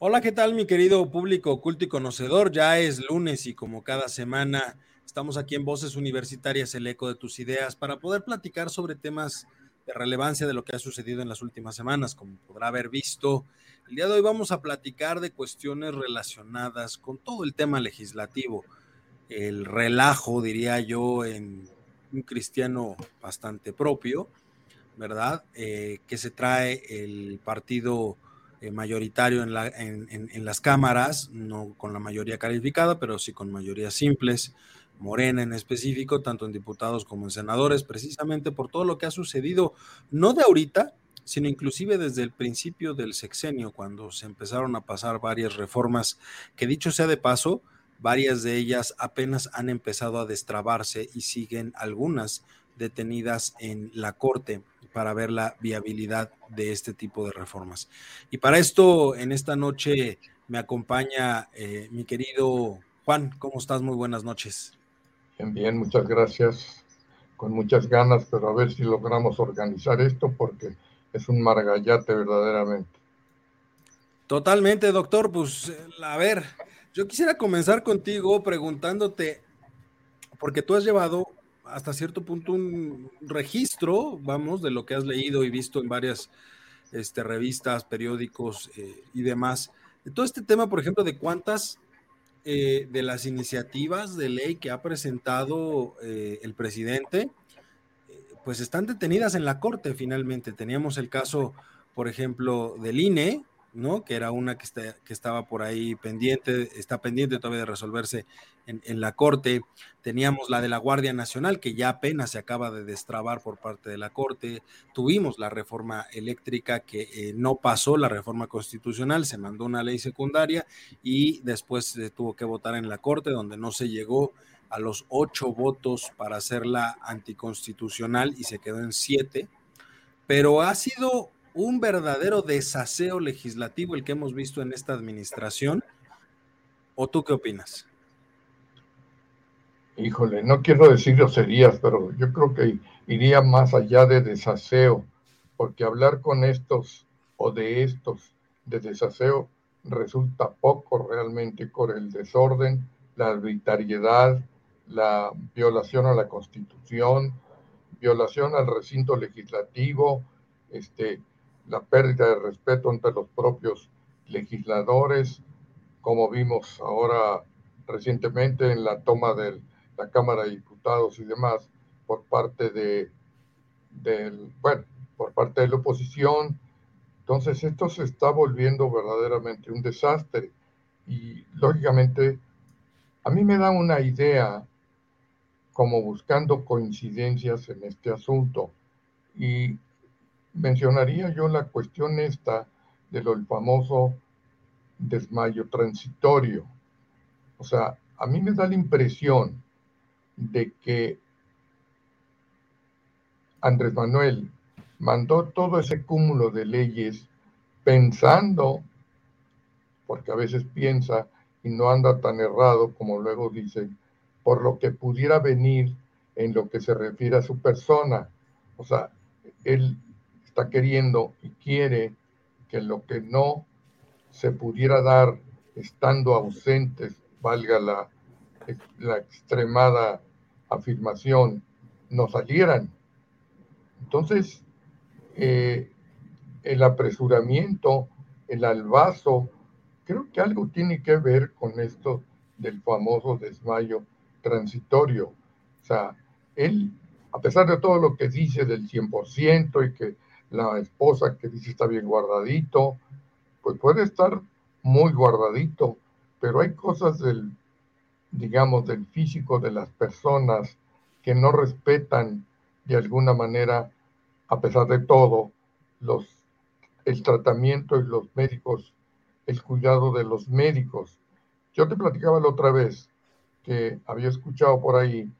Hola, ¿qué tal mi querido público oculto y conocedor? Ya es lunes y como cada semana estamos aquí en Voces Universitarias, el eco de tus ideas, para poder platicar sobre temas de relevancia de lo que ha sucedido en las últimas semanas. Como podrá haber visto, el día de hoy vamos a platicar de cuestiones relacionadas con todo el tema legislativo, el relajo, diría yo, en un cristiano bastante propio, ¿verdad? Eh, que se trae el partido eh, mayoritario en, la, en, las cámaras, no con la mayoría calificada, pero sí con mayorías simples, Morena en específico, tanto en diputados como en senadores, precisamente por todo lo que ha sucedido, no de ahorita, sino inclusive desde el principio del sexenio, cuando se empezaron a pasar varias reformas, que dicho sea de paso, varias de ellas apenas han empezado a destrabarse y siguen algunas detenidas en la Corte para ver la viabilidad de este tipo de reformas. Y para esto, en esta noche me acompaña eh, mi querido Juan. ¿Cómo estás? Muy buenas noches. Bien, bien, muchas gracias. Con muchas ganas, pero a ver si logramos organizar esto porque es un margallate verdaderamente. Totalmente, doctor. Pues a ver, yo quisiera comenzar contigo preguntándote, porque tú has llevado hasta cierto punto un registro, vamos, de lo que has leído y visto en varias este, revistas, periódicos eh, y demás. De todo este tema, por ejemplo, de cuántas eh, de las iniciativas de ley que ha presentado eh, el presidente, pues están detenidas en la Corte finalmente. Teníamos el caso, por ejemplo, del INE, ¿no? Que era una que, que estaba por ahí pendiente, está pendiente todavía de resolverse en, la Corte. Teníamos la de la Guardia Nacional, que ya apenas se acaba de destrabar por parte de la Corte. Tuvimos la reforma eléctrica que eh, no pasó, la reforma constitucional, se mandó una ley secundaria y después se tuvo que votar en la Corte, donde no se llegó a los ocho votos para hacerla anticonstitucional y se quedó en siete. Pero ha sido un verdadero desaseo legislativo el que hemos visto en esta administración. ¿O tú qué opinas? Híjole, no quiero decir groserías, pero yo creo que iría más allá de desaseo, porque hablar con estos o de estos de desaseo resulta poco realmente por el desorden, la arbitrariedad, la violación a la constitución, violación al recinto legislativo, este, la pérdida de respeto entre los propios legisladores, como vimos ahora recientemente en la toma de la Cámara de Diputados y demás por parte de, del, bueno, por parte de la oposición. Entonces esto se está volviendo verdaderamente un desastre y lógicamente a mí me da una idea como buscando coincidencias en este asunto y mencionaría yo la cuestión esta de lo famoso desmayo transitorio. O sea, a mí me da la impresión de que Andrés Manuel mandó todo ese cúmulo de leyes pensando, porque a veces piensa y no anda tan errado como luego dice, por lo que pudiera venir en lo que se refiere a su persona. O sea, él está queriendo y quiere que lo que no se pudiera dar estando ausentes, valga la, la extremada afirmación, no salieran. Entonces, eh, el apresuramiento, el albazo, creo que algo tiene que ver con esto del famoso desmayo transitorio. O sea, él, a pesar de todo lo que dice del 100% y que la esposa que dice está bien guardadito, pues puede estar muy guardadito, pero hay cosas del, digamos, del físico de las personas que no respetan de alguna manera, a pesar de todo, los, el tratamiento y los médicos, el cuidado de los médicos. Yo te platicaba la otra vez que había escuchado por ahí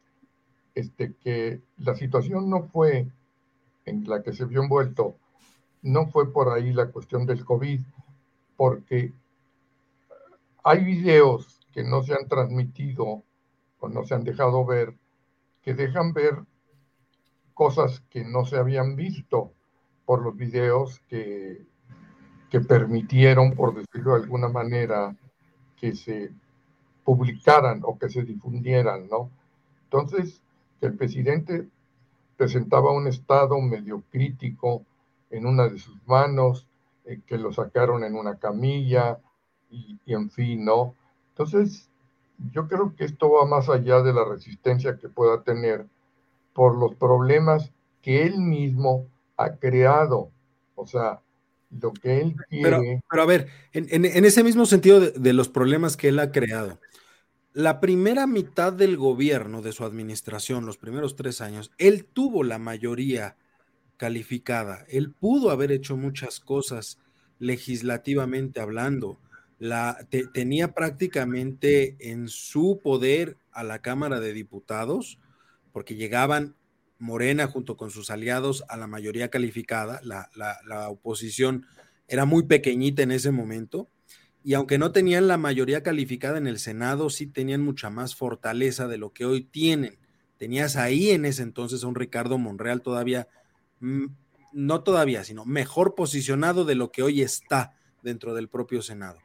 este, que la situación no fue en la que se vio envuelto, no fue por ahí la cuestión del COVID, porque hay videos que no se han transmitido o no se han dejado ver, que dejan ver cosas que no se habían visto por los videos que, que permitieron, por decirlo de alguna manera, que se publicaran o que se difundieran, ¿no? Entonces, que el presidente presentaba un estado medio crítico en una de sus manos, eh, que lo sacaron en una camilla y, y, en fin, ¿no? Entonces, yo creo que esto va más allá de la resistencia que pueda tener por los problemas que él mismo ha creado. O sea, lo que él quiere. Pero, a ver, en, en, ese mismo sentido de, de, los problemas que él ha creado, la primera mitad del gobierno de su administración, los primeros tres años, él tuvo la mayoría calificada. Él pudo haber hecho muchas cosas legislativamente hablando. La, te, tenía prácticamente en su poder a la Cámara de Diputados, porque llegaban Morena junto con sus aliados a la mayoría calificada. La, la, la oposición era muy pequeñita en ese momento y aunque no tenían la mayoría calificada en el Senado, sí tenían mucha más fortaleza de lo que hoy tienen. Tenías ahí en ese entonces a un Ricardo Monreal todavía, mm, no todavía, sino mejor posicionado de lo que hoy está dentro del propio Senado.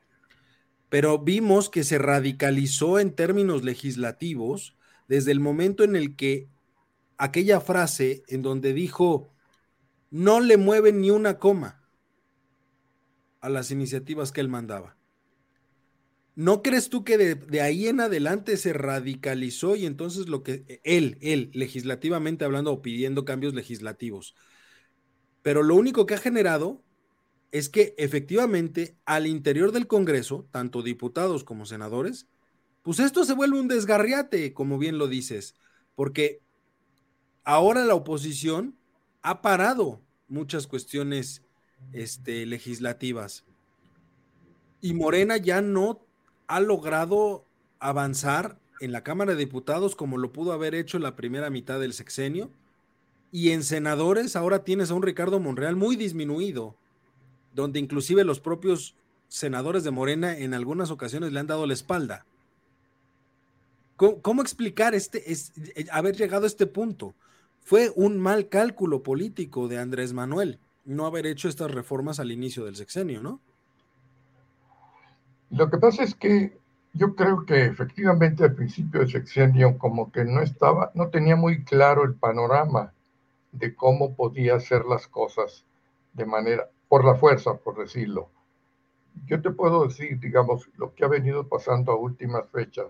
Pero vimos que se radicalizó en términos legislativos desde el momento en el que aquella frase en donde dijo, no le mueven ni una coma a las iniciativas que él mandaba. ¿No crees tú que de, ahí en adelante se radicalizó y entonces lo que él, él, legislativamente hablando o pidiendo cambios legislativos? Pero lo único que ha generado es que efectivamente al interior del Congreso, tanto diputados como senadores, pues esto se vuelve un desgarriate, como bien lo dices, porque ahora la oposición ha parado muchas cuestiones este, legislativas. Y Morena ya no ha logrado avanzar en la Cámara de Diputados como lo pudo haber hecho en la primera mitad del sexenio. Y en senadores ahora tienes a un Ricardo Monreal muy disminuido, donde inclusive los propios senadores de Morena en algunas ocasiones le han dado la espalda. ¿Cómo, cómo explicar este, es, haber llegado a este punto? Fue un mal cálculo político de Andrés Manuel no haber hecho estas reformas al inicio del sexenio, ¿no? Lo que pasa es que yo creo que efectivamente al principio del sexenio como que no estaba, no tenía muy claro el panorama de cómo podía hacer las cosas de manera, por la fuerza, por decirlo. Yo te puedo decir, digamos, lo que ha venido pasando a últimas fechas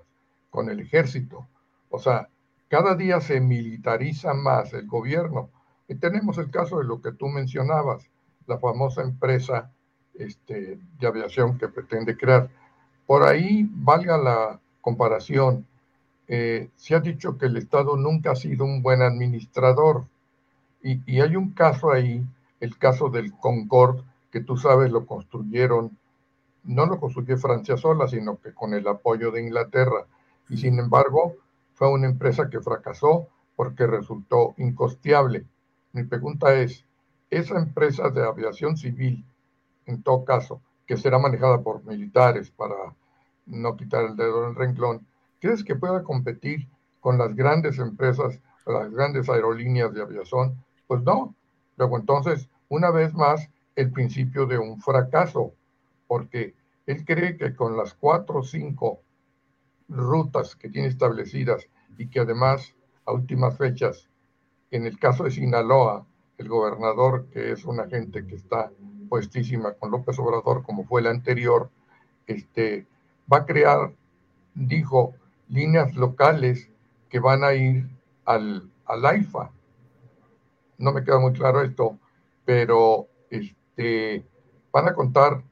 con el ejército. O sea, cada día se militariza más el gobierno. Y tenemos el caso de lo que tú mencionabas, la famosa empresa este, de aviación que pretende crear. Por ahí, valga la comparación, eh, se ha dicho que el Estado nunca ha sido un buen administrador y, y, hay un caso ahí, el caso del Concorde, que tú sabes lo construyeron, no lo construyó Francia sola, sino que con el apoyo de Inglaterra. Y sin embargo, fue una empresa que fracasó porque resultó incosteable. Mi pregunta es, esa empresa de aviación civil en todo caso, que será manejada por militares para no quitar el dedo del renglón, ¿crees que pueda competir con las grandes empresas, las grandes aerolíneas de aviación? Pues no. Luego entonces, una vez más, el principio de un fracaso, porque él cree que con las cuatro o cinco rutas que tiene establecidas y que además a últimas fechas, en el caso de Sinaloa, el gobernador, que es una gente que está con López Obrador, como fue la anterior, este, va a crear, dijo, líneas locales que van a ir al, al AIFA. No me queda muy claro esto, pero este, van a contar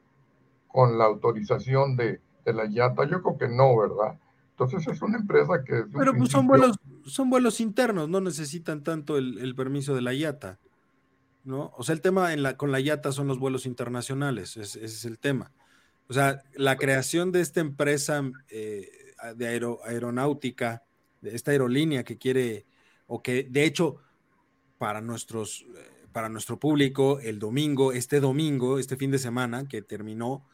con la autorización de, de la IATA. Yo creo que no, ¿verdad? Entonces es una empresa que... Pero pues son vuelos, son vuelos internos, no necesitan tanto el, permiso de la IATA, ¿no? O sea, el tema en la, con la IATA son los vuelos internacionales, ese es el tema. O sea, la creación de esta empresa eh, de aeronáutica, de esta aerolínea que quiere, o que de hecho, para nuestros, eh, para nuestro público, el domingo, este domingo, este fin de semana que terminó,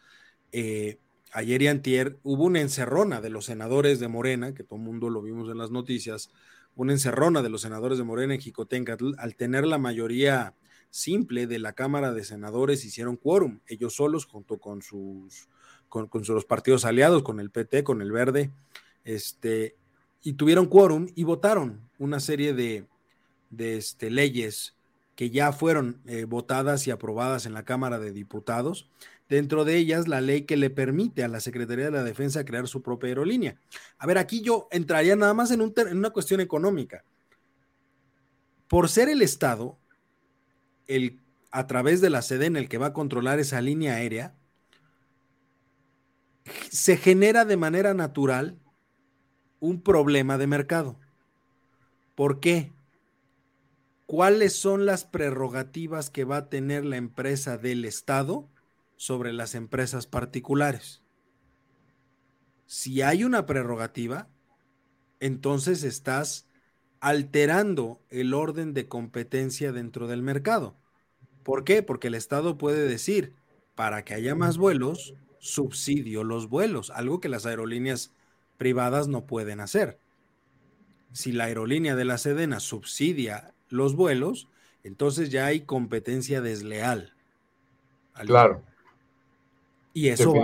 eh, ayer y antier, hubo una encerrona de los senadores de Morena, que todo el mundo lo vimos en las noticias, una encerrona de los senadores de Morena en Jicotencatl, al tener la mayoría simple de la Cámara de Senadores, hicieron quórum, ellos solos, junto con sus, con, sus partidos aliados, con el PT, con el Verde, este, y tuvieron quórum y votaron una serie de, de este, leyes que ya fueron eh, votadas y aprobadas en la Cámara de Diputados, dentro de ellas la ley que le permite a la Secretaría de la Defensa crear su propia aerolínea. A ver, aquí yo entraría nada más en, una cuestión económica. Por ser el Estado, el, a través de la sede en el que va a controlar esa línea aérea, se genera de manera natural un problema de mercado. ¿Por qué? ¿Cuáles son las prerrogativas que va a tener la empresa del Estado sobre las empresas particulares. Si hay una prerrogativa, entonces estás alterando el orden de competencia dentro del mercado. ¿Por qué? Porque el Estado puede decir, para que haya más vuelos, subsidio los vuelos, algo que las aerolíneas privadas no pueden hacer. Si la aerolínea de la Sedena subsidia los vuelos, entonces ya hay competencia desleal. Claro. Y eso,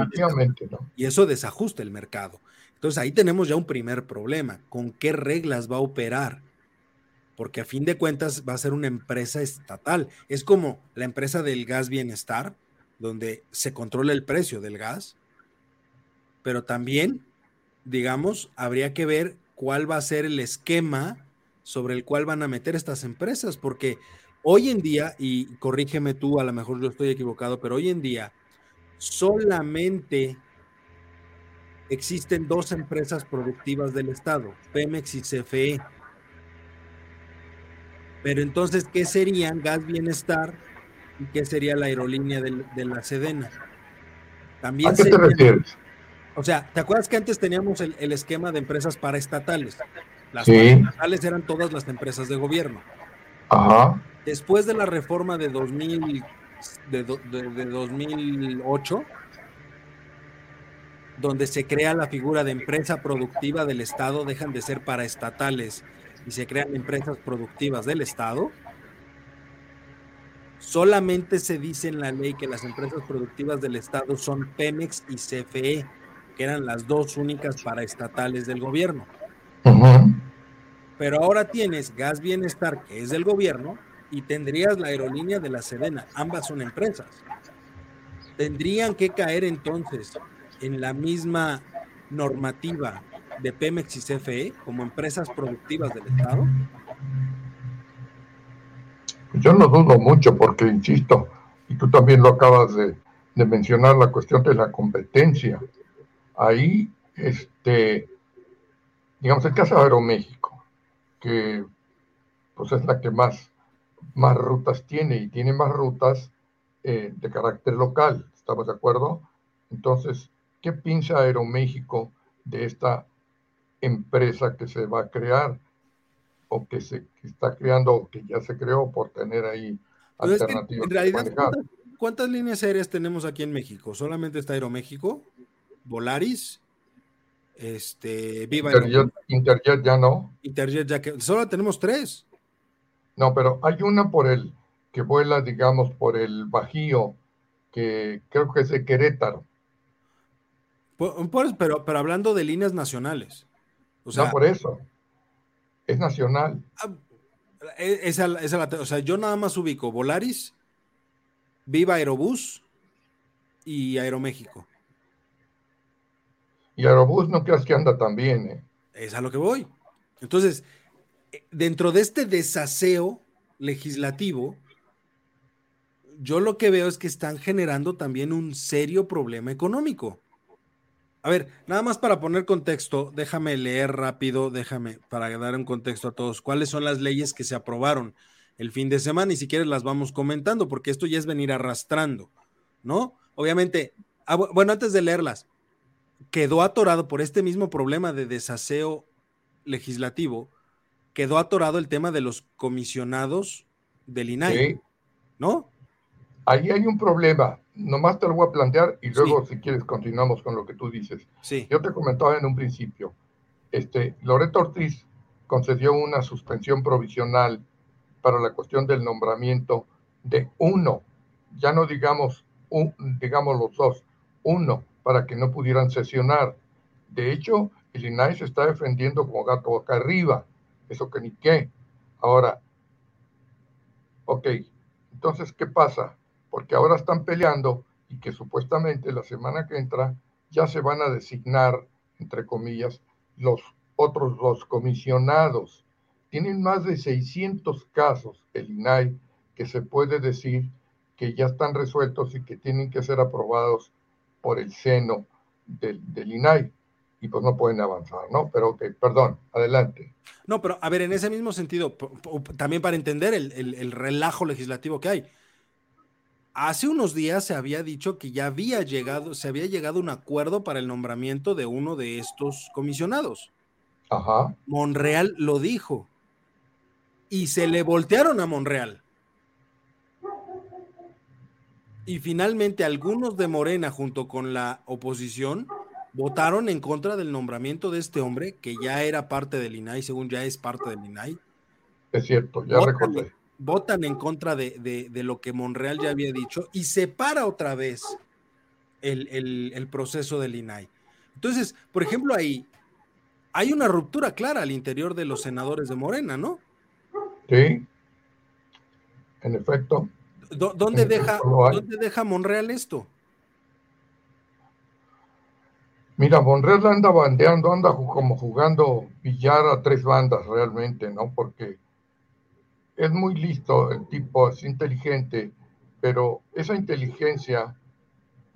y eso desajusta el mercado. Entonces ahí tenemos ya un primer problema. ¿Con qué reglas va a operar? Porque a fin de cuentas va a ser una empresa estatal. Es como la empresa del gas bienestar, donde se controla el precio del gas, pero también, digamos, habría que ver cuál va a ser el esquema sobre el cual van a meter estas empresas, porque hoy en día, y corrígeme tú, a lo mejor yo estoy equivocado, pero hoy en día solamente existen dos empresas productivas del Estado, Pemex y CFE. Pero entonces, ¿qué serían Gas Bienestar y qué sería la aerolínea de, la Sedena? También ¿A qué te refieres? O sea, ¿te acuerdas que antes teníamos el, esquema de empresas paraestatales? Las paraestatales eran todas las empresas de gobierno. Ajá. Después de la reforma de 2000, de, 2008, donde se crea la figura de empresa productiva del Estado, dejan de ser paraestatales y se crean empresas productivas del Estado. Solamente se dice en la ley que las empresas productivas del Estado son Pemex y CFE, que eran las dos únicas paraestatales del gobierno. Pero ahora tienes Gas Bienestar, que es del gobierno, y tendrías la aerolínea de la Sedena. Ambas son empresas. Tendrían que caer entonces en la misma normativa de Pemex y CFE como empresas productivas del Estado. Yo no dudo mucho porque, insisto, y tú también lo acabas de, de mencionar, la cuestión de la competencia. Ahí, este, digamos, el caso de Aeroméxico, que pues es la que más más rutas tiene y tiene más rutas eh, de carácter local. ¿Estamos de acuerdo? Entonces, ¿qué piensa Aeroméxico de esta empresa que se va a crear o que se está creando o que ya se creó por tener ahí alternativas? en realidad, ¿cuántas, líneas aéreas tenemos aquí en México? ¿Solamente está Aeroméxico? ¿Volaris? Este, Viva Interjet, Interjet ya no. Interjet ya que solo tenemos tres. No, pero hay una por el que vuela, digamos, por el Bajío, que creo que es de Querétaro. pero, pero hablando de líneas nacionales. O sea, no, por eso. Es nacional. Ah, e, esa, esa, o sea, yo nada más ubico Volaris, Viva Aerobús y Aeroméxico. Y Aerobús no creas que anda tan bien, ¿eh? Es a lo que voy. Entonces, eh, dentro de este desaseo legislativo, yo lo que veo es que están generando también un serio problema económico. A ver, nada más para poner contexto, déjame leer rápido, déjame para dar un contexto a todos, cuáles son las leyes que se aprobaron el fin de semana y si quieres las vamos comentando, porque esto ya es venir arrastrando, ¿no? Obviamente, ah, bueno, antes de leerlas, quedó atorado por este mismo problema de desaseo legislativo, quedó atorado el tema de los comisionados del INAI, ¿no? Ahí hay un problema, nomás te lo voy a plantear y luego si quieres continuamos con lo que tú dices. Sí. Yo te comentaba en un principio, este, Loreto Ortiz concedió una suspensión provisional para la cuestión del nombramiento de uno, ya no digamos, un, digamos los dos, uno, para que no pudieran sesionar. De hecho, el INAI se está defendiendo como gato acá arriba, eso que ni qué. Ahora, ok, entonces, ¿qué pasa? Porque ahora están peleando y que supuestamente la semana que entra ya se van a designar, entre comillas, los otros dos comisionados. Tienen más de 600 casos el INAI que se puede decir que ya están resueltos y que tienen que ser aprobados por el seno del, INAI y pues no pueden avanzar, ¿no? Pero ok, perdón, adelante. No, pero a ver, en ese mismo sentido, también para entender el, el relajo legislativo que hay, Hace unos días se había dicho que ya había llegado, se había llegado a un acuerdo para el nombramiento de uno de estos comisionados. Ajá. Monreal lo dijo. Y se le voltearon a Monreal. Y finalmente algunos de Morena junto con la oposición votaron en contra del nombramiento de este hombre que ya era parte del INAI, según ya es parte del INAI. Es cierto, ya recordé votan en contra de, lo que Monreal ya había dicho y se para otra vez el, proceso del INAI. Entonces, por ejemplo, ahí hay una ruptura clara al interior de los senadores de Morena, ¿no? Sí, en efecto. ¿Dónde, deja, ¿dónde deja Monreal esto? Mira, Monreal anda bandeando, anda como jugando billar a tres bandas realmente, ¿no? Porque es muy listo, el tipo es inteligente, pero esa inteligencia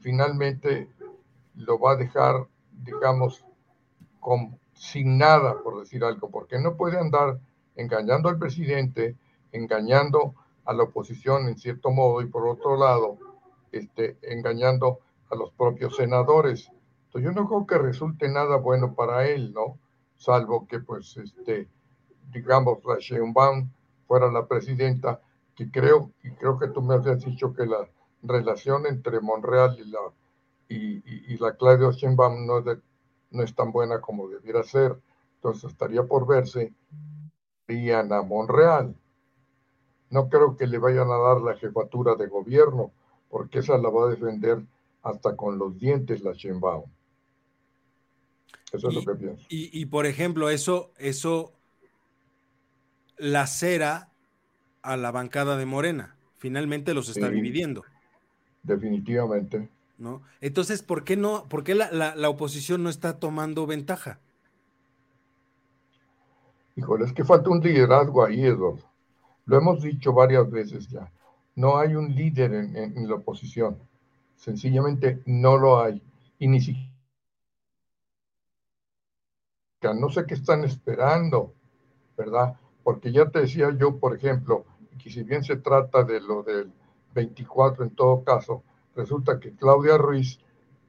finalmente lo va a dejar, digamos, sin nada, por decir algo, porque no puede andar engañando al presidente, engañando a la oposición en cierto modo y por otro lado, este, engañando a los propios senadores. Entonces yo no creo que resulte nada bueno para él, ¿no? Salvo que, pues, este, digamos, la Sheinbaum fuera la presidenta, que creo, y creo que tú me habías dicho que la relación entre Monreal y la, y, la Claudia Sheinbaum no, no es tan buena como debiera ser. Entonces estaría por verse Diana Monreal. No creo que le vayan a dar la jefatura de gobierno, porque esa la va a defender hasta con los dientes la Sheinbaum. Eso es lo que pienso. Y, y, por ejemplo, eso, eso cera a la bancada de Morena. Finalmente los está dividiendo. Definitivamente. ¿No? Entonces, ¿por qué no, por qué la, oposición no está tomando ventaja? Híjole, es que falta un liderazgo ahí, Eduardo. Lo hemos dicho varias veces ya. No hay un líder en, en la oposición. Sencillamente no lo hay. Y ni siquiera no sé qué están esperando, ¿verdad? Porque ya te decía yo, por ejemplo, que si bien se trata de lo del 24 en todo caso, resulta que Claudia Ruiz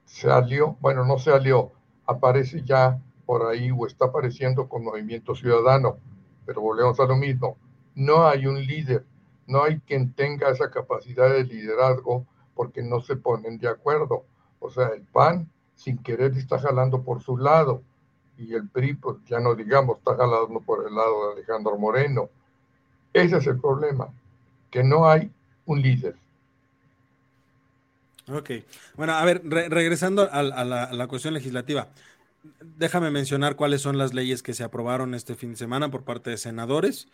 salió, bueno, no salió, aparece ya por ahí o está apareciendo con Movimiento Ciudadano, pero volvemos a lo mismo, no hay un líder, no hay quien tenga esa capacidad de liderazgo porque no se ponen de acuerdo. O sea, el PAN sin querer está jalando por su lado y el PRI, pues ya no digamos, está jalando por el lado de Alejandro Moreno. Ese es el problema, que no hay un líder. Ok, bueno, a ver, regresando a, la, cuestión legislativa, déjame mencionar cuáles son las leyes que se aprobaron este fin de semana por parte de senadores,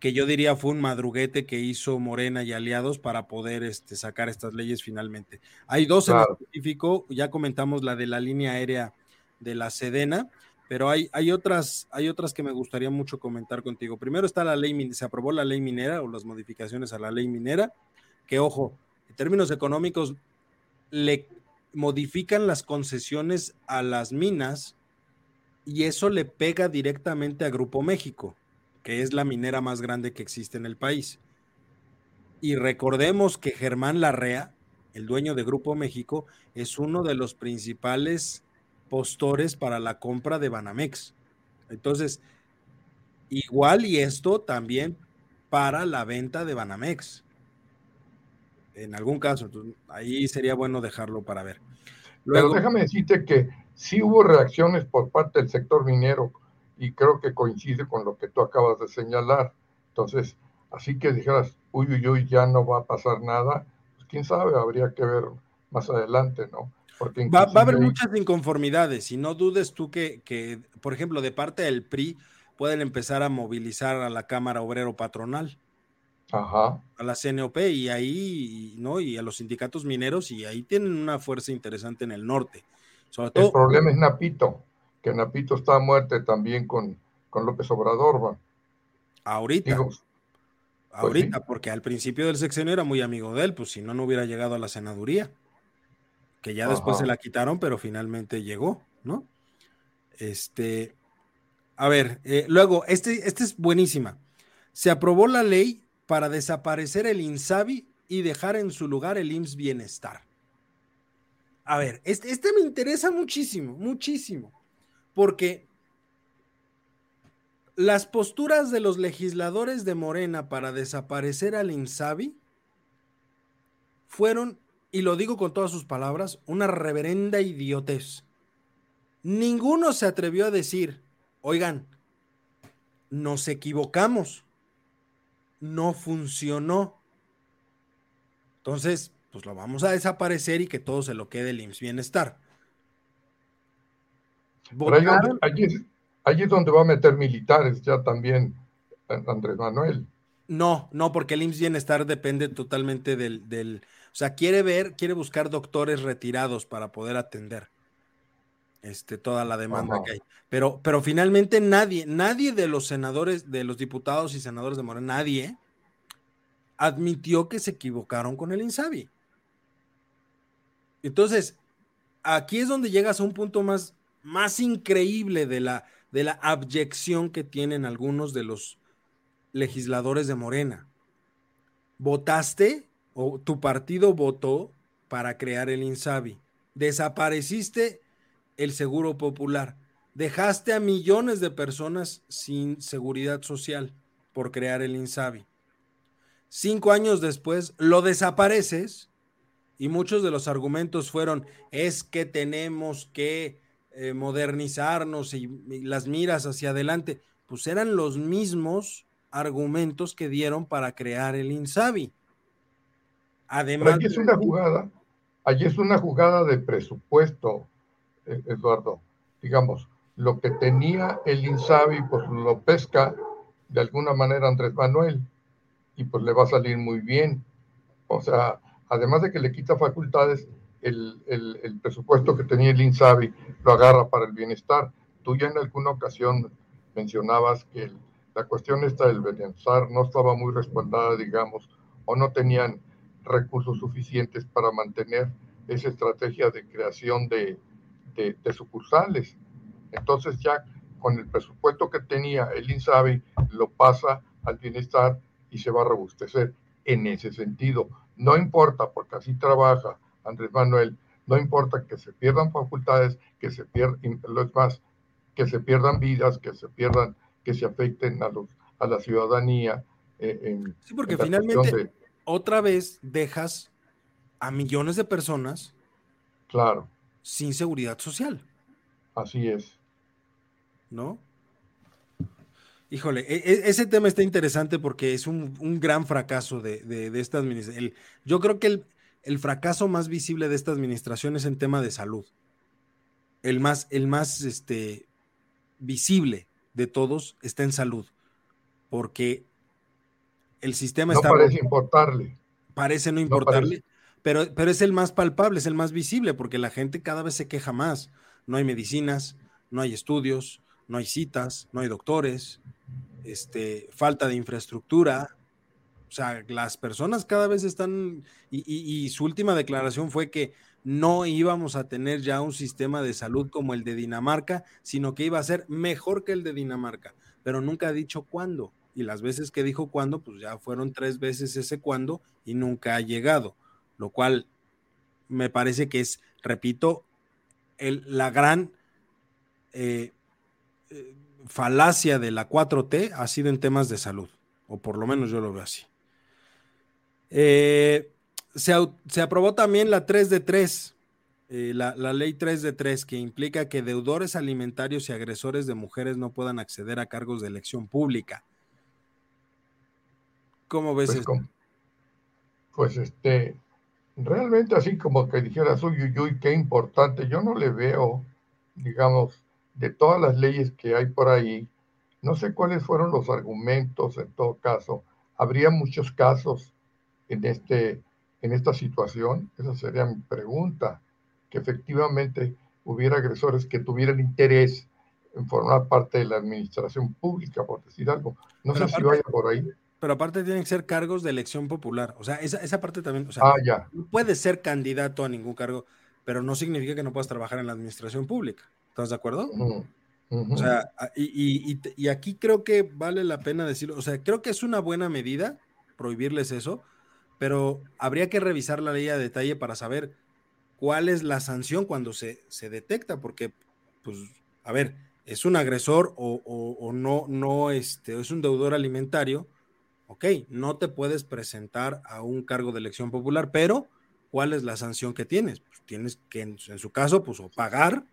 que yo diría fue un madruguete que hizo Morena y aliados para poder este, sacar estas leyes finalmente. Hay dos en específico, ya comentamos la de la línea aérea de la Sedena, pero hay, hay, otras, hay otras que me gustaría mucho comentar contigo. Primero está la ley, se aprobó la ley minera o las modificaciones a la ley minera, que ojo, en términos económicos le modifican las concesiones a las minas y eso le pega directamente a Grupo México, que es la minera más grande que existe en el país. Y recordemos que Germán Larrea, el dueño de Grupo México, es uno de los principales postores para la compra de Banamex. Entonces, igual y esto también para la venta de Banamex. En algún caso, ahí sería bueno dejarlo para ver. Pero déjame decirte que sí hubo reacciones por parte del sector minero y creo que coincide con lo que tú acabas de señalar. Entonces, así que dijeras, uy, uy, uy, ya no va a pasar nada, pues quién sabe, habría que ver más adelante, ¿no? Va, a haber muchas inconformidades y no dudes tú que, que, por ejemplo, de parte del PRI pueden empezar a movilizar a la Cámara Obrero Patronal. Ajá. a la CNOP y ahí, ¿no? Y a los sindicatos mineros y ahí tienen una fuerza interesante en el norte. Sobre todo, el problema es Napito, que Napito está a muerte también con, con López Obrador, ¿va? Ahorita. Pues ahorita, porque al principio del sexenio era muy amigo de él, pues si no, no hubiera llegado a la senaduría que ya después se la quitaron, pero finalmente llegó, ¿no? Este, a ver, eh, luego, este, este es buenísima. Se aprobó la ley para desaparecer el INSABI y dejar en su lugar el IMSS Bienestar. A ver, este, este me interesa muchísimo, muchísimo, porque las posturas de los legisladores de Morena para desaparecer al INSABI fueron y lo digo con todas sus palabras, una reverenda idiotez. Ninguno se atrevió a decir, oigan, nos equivocamos, no funcionó. Entonces, pues lo vamos a desaparecer y que todo se lo quede el IMSS Bienestar. Allí, es donde va a meter militares ya también Andrés Manuel. No, no, porque el IMSS Bienestar depende totalmente del, sea, quiere ver, quiere buscar doctores retirados para poder atender este, toda la demanda que hay. Pero, pero finalmente nadie, nadie de los senadores, de los diputados y senadores de Morena, nadie admitió que se equivocaron con el INSABI. Entonces, aquí es donde llegas a un punto más, más increíble de la, de la abyección que tienen algunos de los legisladores de Morena. Votaste o tu partido votó para crear el INSABI. Desapareciste el Seguro Popular. Dejaste a millones de personas sin seguridad social por crear el INSABI. Cinco años después lo desapareces y muchos de los argumentos fueron es que tenemos que eh, modernizarnos y, y las miras hacia adelante. Pues eran los mismos argumentos que dieron para crear el INSABI. Además. allí es una jugada, allí es una jugada de presupuesto, eh, Eduardo. Digamos, lo que tenía el Insabi, pues lo pesca de alguna manera Andrés Manuel y pues le va a salir muy bien. O sea, además de que le quita facultades, el, el, presupuesto que tenía el INSABI lo agarra para el bienestar. Tú ya en alguna ocasión mencionabas que la cuestión esta del bienestar no estaba muy respaldada, digamos, o no tenían recursos suficientes para mantener esa estrategia de creación de, de, sucursales. Entonces ya con el presupuesto que tenía el INSABI lo pasa al bienestar y se va a robustecer en ese sentido. No importa, porque así trabaja Andrés Manuel, no importa que se pierdan facultades, que se pierdan, lo más, que se pierdan vidas, que se pierdan, que se afecten a los a la ciudadanía. Eh, sí, porque finalmente otra vez dejas a millones de personas claro. sin seguridad social. Así es. ¿No? Híjole, e, e, ese tema está interesante porque es un, gran fracaso de, esta administración. yo creo que el, fracaso más visible de esta administración es en tema de salud. El más, el más este, visible de todos está en salud. Porque el sistema no está... parece importarle. Parece no importarle, Pero, pero es el más palpable, es el más visible, porque la gente cada vez se queja más. No hay medicinas, no hay estudios, no hay citas, no hay doctores, este, falta de infraestructura. O sea, las personas cada vez están, y, su última declaración fue que no íbamos a tener ya un sistema de salud como el de Dinamarca, sino que iba a ser mejor que el de Dinamarca, pero nunca ha dicho cuándo. Y las veces que dijo cuándo, pues ya fueron tres veces ese cuándo y nunca ha llegado, lo cual me parece que es, repito, la gran eh, eh, falacia de la 4T ha sido en temas de salud, o por lo menos yo lo veo así. Eh, se, aprobó también la 3 de 3, la, la, ley 3 de 3, que implica que deudores alimentarios y agresores de mujeres no puedan acceder a cargos de elección pública. ¿Cómo ves pues, esto? Pues este, realmente así como que dijeras, uy, uy, uy, qué importante, yo no le veo, digamos, de todas las leyes que hay por ahí, no sé cuáles fueron los argumentos en todo caso. Habría muchos casos en, este, en esta situación, esa sería mi pregunta, que efectivamente hubiera agresores que tuvieran interés en formar parte de la administración pública, por decir algo. No sé si vaya por ahí. Pero aparte tienen que ser cargos de elección popular. O sea, esa, esa parte también, o sea, ah, ya. no puedes ser candidato a ningún cargo, pero no significa que no puedas trabajar en la administración pública. ¿Estás de acuerdo? O sea, y, y, aquí creo que vale la pena decirlo, o sea, creo que es una buena medida prohibirles eso, pero habría que revisar la ley a detalle para saber cuál es la sanción cuando se, se detecta, porque, pues, a ver, es un agresor o, o, no, no, este, es un deudor alimentario, ok, no te puedes presentar a un cargo de elección popular, pero ¿cuál es la sanción que tienes? Pues tienes que, en, su caso, pues, o pagar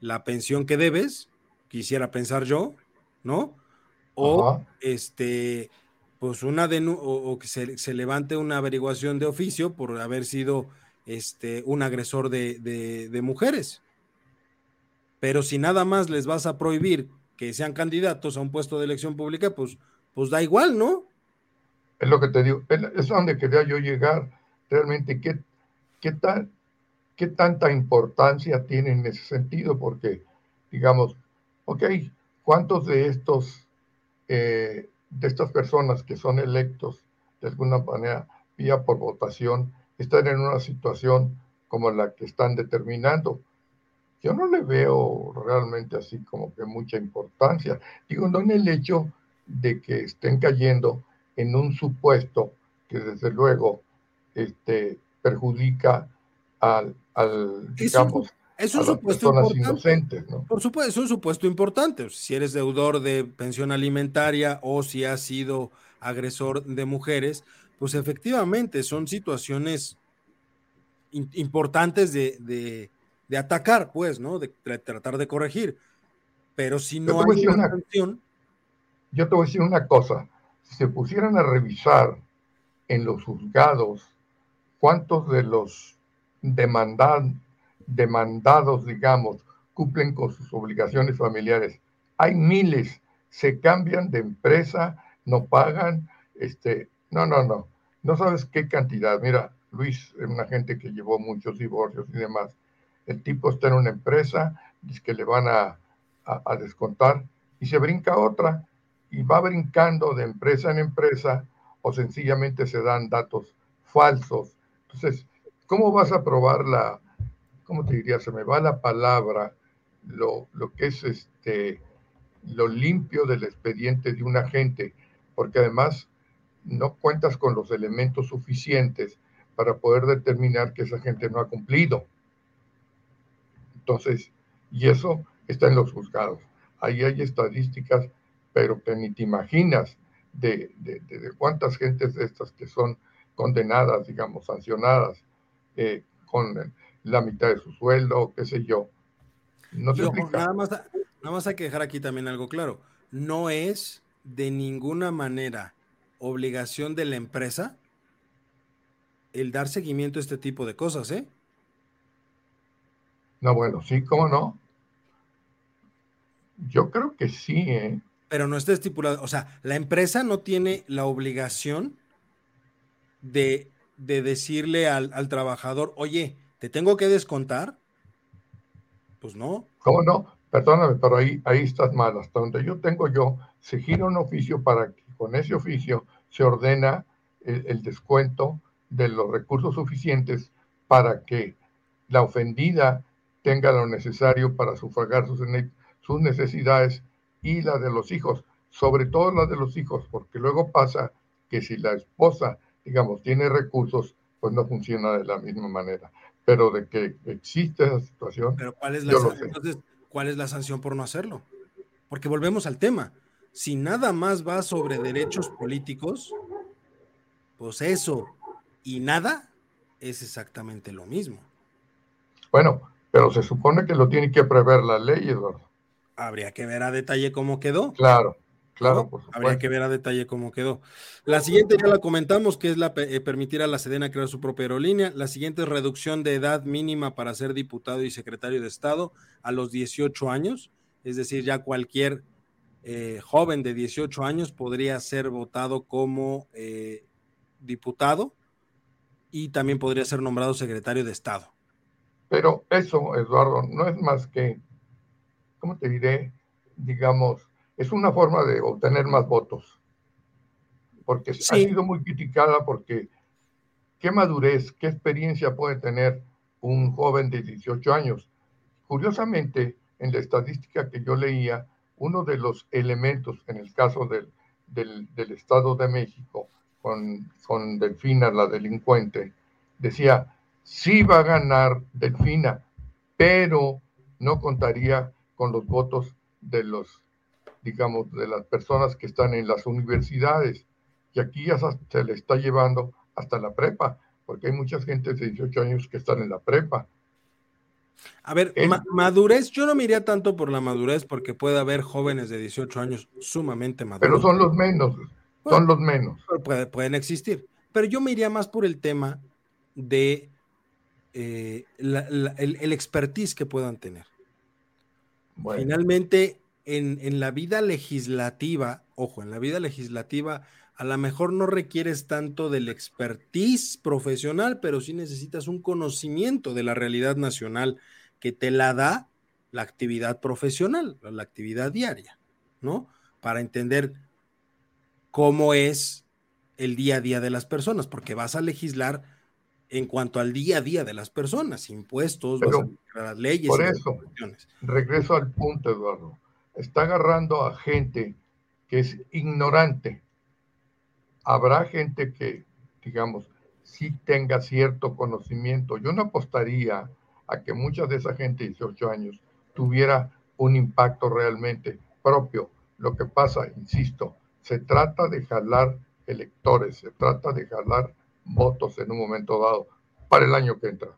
la pensión que debes, quisiera pensar yo, ¿no? O este, pues una o, que se, levante una averiguación de oficio por haber sido este, un agresor de, de, mujeres. Pero si nada más les vas a prohibir que sean candidatos a un puesto de elección pública, pues, pues da igual, ¿no? Es lo que te digo, es donde quería yo llegar. Realmente, ¿qué, qué tal qué tanta importancia tiene en ese sentido, porque, digamos, ok, ¿cuántos de estos, eh, de estas personas que son electos de alguna manera vía por votación, están en una situación como la que están determinando? Yo no le veo realmente así como que mucha importancia. Digo, no en el hecho de que estén cayendo en un supuesto que desde luego este, perjudica al, digamos, es un, supuesto importante. Por supuesto, es un supuesto importante. Si eres deudor de pensión alimentaria o si has sido agresor de mujeres, pues efectivamente son situaciones importantes de, atacar, pues, ¿no? De, tratar de corregir. Pero si no hay una sanción. Yo te voy a decir una cosa. Si se pusieran a revisar en los juzgados cuántos de los demandados, digamos, cumplen con sus obligaciones familiares. Hay miles, se cambian de empresa, no pagan, este, no, no, no, no sabes qué cantidad. Mira, Luis es una gente que llevó muchos divorcios y demás. El tipo está en una empresa, dice que le van a, a descontar y se brinca otra y va brincando de empresa en empresa o sencillamente se dan datos falsos. Entonces, ¿Cómo vas a probar la, cómo te diría, se me va la palabra, lo, lo que es este, lo limpio del expediente de un agente? Porque además no cuentas con los elementos suficientes para poder determinar que esa gente no ha cumplido. Entonces, y eso está en los juzgados. Ahí hay estadísticas, pero que ni te imaginas de, de, de cuántas gentes de estas que son condenadas, digamos, sancionadas eh, con la mitad de su sueldo, qué sé yo. No nada, más, nada más hay que dejar aquí también algo claro. No es de ninguna manera obligación de la empresa el dar seguimiento a este tipo de cosas, ¿eh? No, bueno, sí, ¿cómo no? Yo creo que sí, ¿eh? Pero no está estipulado, o sea, la empresa no tiene la obligación de de decirle al, trabajador, oye, ¿te tengo que descontar? Pues no. ¿Cómo no? perdóname, pero ahí, ahí estás mal. Hasta donde yo tengo yo, se gira un oficio para que con ese oficio se ordena el, descuento de los recursos suficientes para que la ofendida tenga lo necesario para sufragar sus necesidades y la de los hijos, sobre todo la de los hijos, porque luego pasa que si la esposa, digamos, tiene recursos, pues no funciona de la misma manera. Pero de que existe esa situación. Pero ¿cuál es la, entonces, ¿cuál es la sanción por no hacerlo? Porque volvemos al tema. Si nada más va sobre derechos políticos, pues eso y nada es exactamente lo mismo. Bueno, pero se supone que lo tiene que prever la ley, Eduardo. Habría que ver a detalle cómo quedó. Claro, claro. Habría que ver a detalle cómo quedó. La siguiente ya la comentamos, que es la eh, permitir a la Sedena crear su propia aerolínea. La siguiente es reducción de edad mínima para ser diputado y secretario de Estado a los 18 años. Es decir, ya cualquier eh, joven de 18 años podría ser votado como eh, diputado y también podría ser nombrado secretario de Estado. Pero eso, Eduardo, no es más que, ¿cómo te diré? Digamos, es una forma de obtener más votos. Porque ha sido muy criticada porque qué madurez, qué experiencia puede tener un joven de 18 años. Curiosamente, en la estadística que yo leía, uno de los elementos en el caso del, del, del Estado de México con, Delfina, la delincuente, decía, sí va a ganar Delfina, pero no contaría con los votos de los, digamos, de las personas que están en las universidades. Y aquí ya se le está llevando hasta la prepa, porque hay muchas gente de 18 años que están en la prepa. A ver, madurez, yo no me iría tanto por la madurez porque puede haber jóvenes de 18 años sumamente maduros. Pero son los menos son los menos. pueden existir. Pero yo me iría más por el tema de eh, el, expertise que puedan tener. Finalmente, en, en, la vida legislativa, ojo, en la vida legislativa, a lo mejor no requieres tanto del expertise profesional, pero sí necesitas un conocimiento de la realidad nacional que te la da la actividad profesional, la actividad diaria, ¿no? Para entender cómo es el día a día de las personas, porque vas a legislar en cuanto al día a día de las personas, impuestos, las leyes. Por eso, regreso al punto, Eduardo. Está agarrando a gente que es ignorante. Habrá gente que, digamos, sí tenga cierto conocimiento. Yo no apostaría a que mucha de esa gente de 18 años tuviera un impacto realmente propio. Lo que pasa, insisto, se trata de jalar electores, se trata de jalar votos en un momento dado para el año que entra.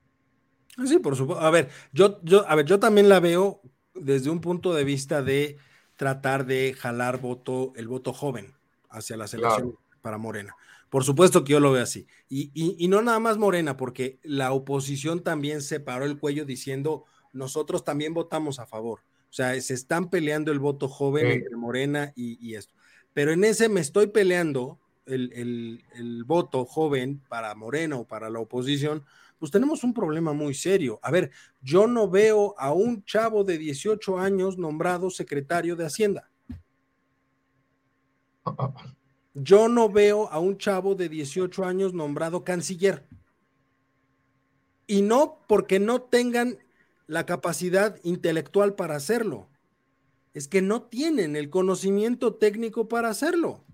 Sí, por supuesto. A ver, yo, yo, a ver, yo también la veo desde un punto de vista de tratar de jalar voto, el voto joven hacia la selección para Morena. Por supuesto que yo lo veo así. Y, y, no nada más Morena, porque la oposición también se paró el cuello diciendo, nosotros también votamos a favor. O sea, se están peleando el voto joven entre Morena y, y, esto pero en ese me estoy peleando el, voto joven para Morena o para la oposición, pues tenemos un problema muy serio. A ver, yo no veo a un chavo de 18 años nombrado secretario de Hacienda. Yo no veo a un chavo de 18 años nombrado canciller. Y no porque no tengan la capacidad intelectual para hacerlo es que no tienen el conocimiento técnico para hacerlo.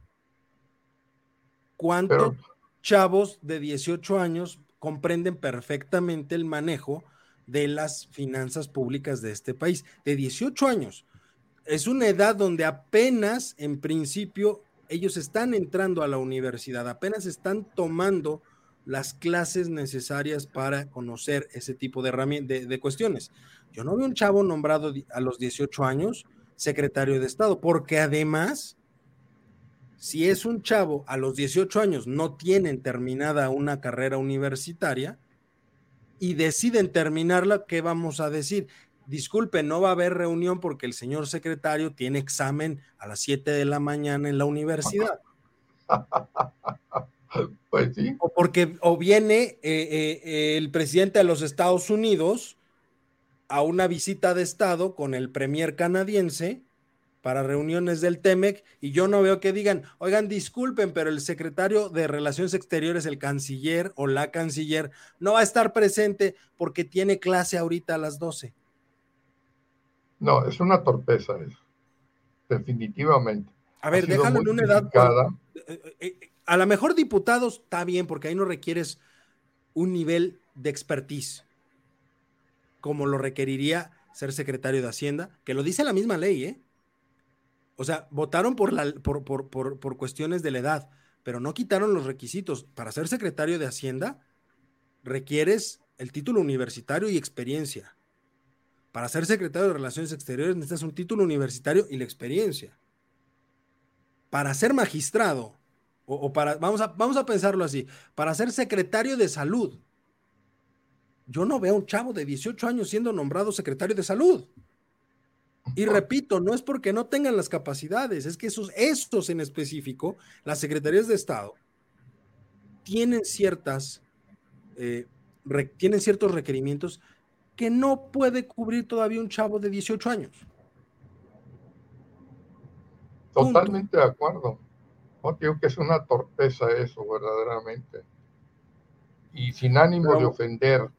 ¿Cuántos chavos de 18 años comprenden perfectamente el manejo de las finanzas públicas de este país? De 18 años. Es una edad donde apenas, en principio, ellos están entrando a la universidad, apenas están tomando las clases necesarias para conocer ese tipo de, de, de cuestiones. Yo no veo un chavo nombrado a los 18 años secretario de Estado, porque además, si es un chavo a los 18 años, no tienen terminada una carrera universitaria y deciden terminarla, ¿qué vamos a decir? Disculpe, no va a haber reunión porque el señor secretario tiene examen a las 7 de la mañana en la universidad. Pues sí. O porque o viene eh, eh, el presidente de los Estados Unidos a una visita de Estado con el premier canadiense para reuniones del TEMEC y yo no veo que digan, oigan, disculpen, pero el secretario de Relaciones Exteriores, el canciller o la canciller, no va a estar presente porque tiene clase ahorita a las 12. No, es una torpeza eso, definitivamente. A ver, déjalo en una edad. Eh, eh, eh, a lo mejor diputados está bien, porque ahí no requieres un nivel de expertise como lo requeriría ser secretario de Hacienda, que lo dice la misma ley, ¿eh? O sea, votaron por, la, por, por, por, cuestiones de la edad, pero no quitaron los requisitos. Para ser secretario de Hacienda, requieres el título universitario y experiencia. Para ser secretario de Relaciones Exteriores necesitas un título universitario y la experiencia. Para ser magistrado, o, o, para, vamos a, vamos a pensarlo así, para ser secretario de salud, yo no veo a un chavo de 18 años siendo nombrado secretario de salud. Y repito, no es porque no tengan las capacidades, es que esos, estos en específico, las secretarías de Estado, tienen ciertas, eh, tienen ciertos requerimientos que no puede cubrir todavía un chavo de 18 años. Totalmente de acuerdo. No digo que es una torpeza eso, verdaderamente. Y sin ánimo de ofender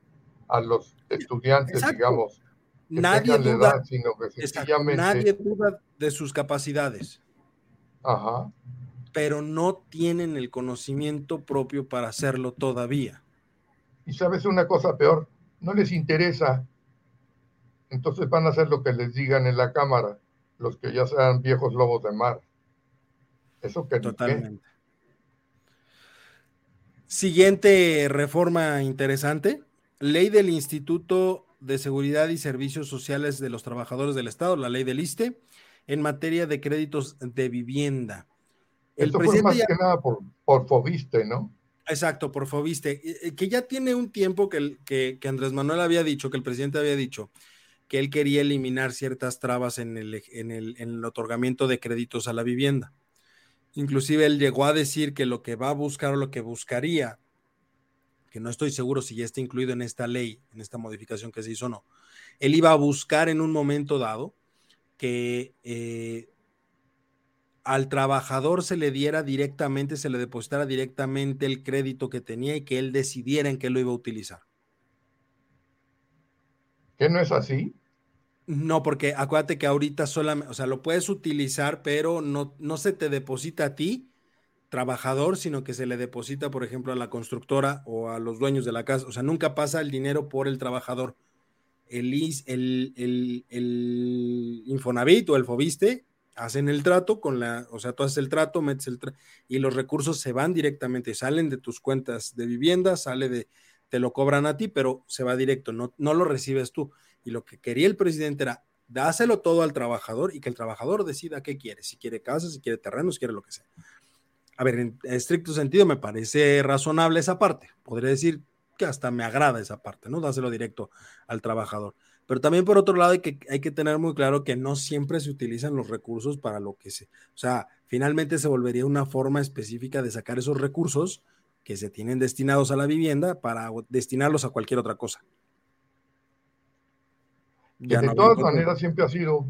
a los estudiantes, digamos. Nadie duda, sino que nadie duda de sus capacidades. Ajá. Pero no tienen el conocimiento propio para hacerlo todavía. Y sabes una cosa peor, no les interesa. Entonces van a hacer lo que les digan en la cámara, los que ya sean viejos lobos de mar. Eso que Totalmente. Siguiente reforma interesante, ley del Instituto de Seguridad y Servicios Sociales de los Trabajadores del Estado, la ley del ISTE, en materia de créditos de vivienda. El Esto fue más que nada por, por Fobiste, ¿no? Exacto, por Fobiste, eh, que ya tiene un tiempo que, que, Andrés Manuel había dicho, que el presidente había dicho, que él quería eliminar ciertas trabas en el, en el, en el otorgamiento de créditos a la vivienda. Inclusive él llegó a decir que lo que va a buscar o lo que buscaría que no estoy seguro si ya está incluido en esta ley, en esta modificación que se hizo o no, él iba a buscar en un momento dado que eh, al trabajador se le diera directamente, se le depositara directamente el crédito que tenía y que él decidiera en qué lo iba a utilizar. ¿Qué no es así? No, porque acuérdate que ahorita solamente, o sea, lo puedes utilizar, pero no, no se te deposita a ti, trabajador, sino que se le deposita, por ejemplo, a la constructora o a los dueños de la casa. O sea, nunca pasa el dinero por el trabajador. El, el, el, Infonavit o el Fobiste hacen el trato con la, o sea, tú haces el trato, metes el trato y los recursos se van directamente, salen de tus cuentas de vivienda, sale de, te lo cobran a ti, pero se va directo, no, no lo recibes tú. Y lo que quería el presidente era dáselo todo al trabajador y que el trabajador decida qué quiere, si quiere casa, si quiere terreno, si quiere lo que sea a ver, en estricto sentido me parece razonable esa parte. Podría decir que hasta me agrada esa parte, ¿no? Dáselo directo al trabajador. Pero también por otro lado hay que, hay que tener muy claro que no siempre se utilizan los recursos para lo que se... O sea, finalmente se volvería una forma específica de sacar esos recursos que se tienen destinados a la vivienda para destinarlos a cualquier otra cosa. de todas maneras siempre ha sido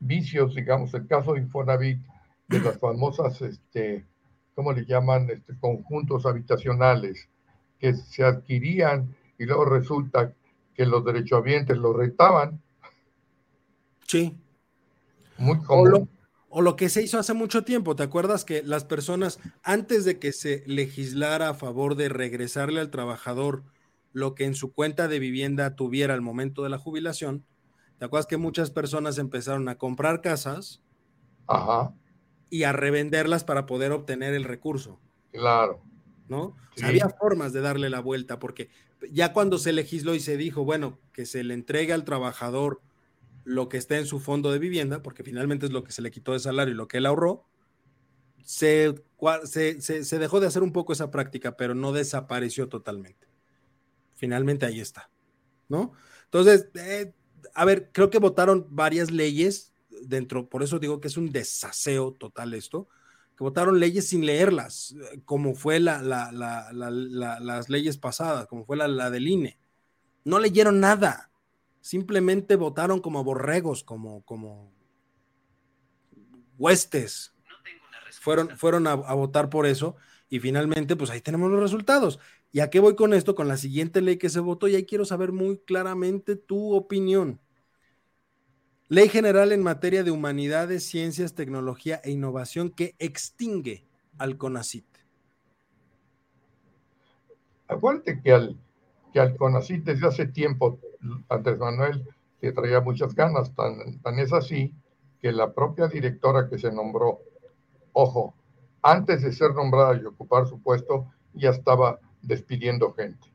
vicios, digamos, el caso de Infonavit, de las famosas este, ¿cómo le llaman? Este, conjuntos habitacionales que se adquirían y luego resulta que los derechohabientes los retaban. Sí. Muy común. O lo, que se hizo hace mucho tiempo, ¿te acuerdas que las personas, antes de que se legislara a favor de regresarle al trabajador lo que en su cuenta de vivienda tuviera al momento de la jubilación, ¿te acuerdas que muchas personas empezaron a comprar casas? Ajá y a revenderlas para poder obtener el recurso. Claro. ¿No? había formas de darle la vuelta, porque ya cuando se legisló y se dijo, bueno, que se le entregue al trabajador lo que está en su fondo de vivienda, porque finalmente es lo que se le quitó de salario y lo que él ahorró, se, se, dejó de hacer un poco esa práctica, pero no desapareció totalmente. Finalmente ahí está, ¿no? Entonces, eh, a ver, creo que votaron varias leyes dentro, por eso digo que es un desaseo total esto, que votaron leyes sin leerlas, como fue la, las leyes pasadas, como fue la, del INE. No leyeron nada. simplemente votaron como borregos, como, como huestes. Fueron, fueron a, a votar por eso y finalmente, pues ahí tenemos los resultados. ¿Y a qué voy con esto? Con la siguiente ley que se votó y ahí quiero saber muy claramente tu opinión. Ley general en materia de humanidades, ciencias, tecnología e innovación que extingue al CONACIT. Acuérdate que al, que al CONACIT desde hace tiempo Andrés Manuel le traía muchas ganas, tan, tan es así que la propia directora que se nombró, ojo, antes de ser nombrada y ocupar su puesto, ya estaba despidiendo gente.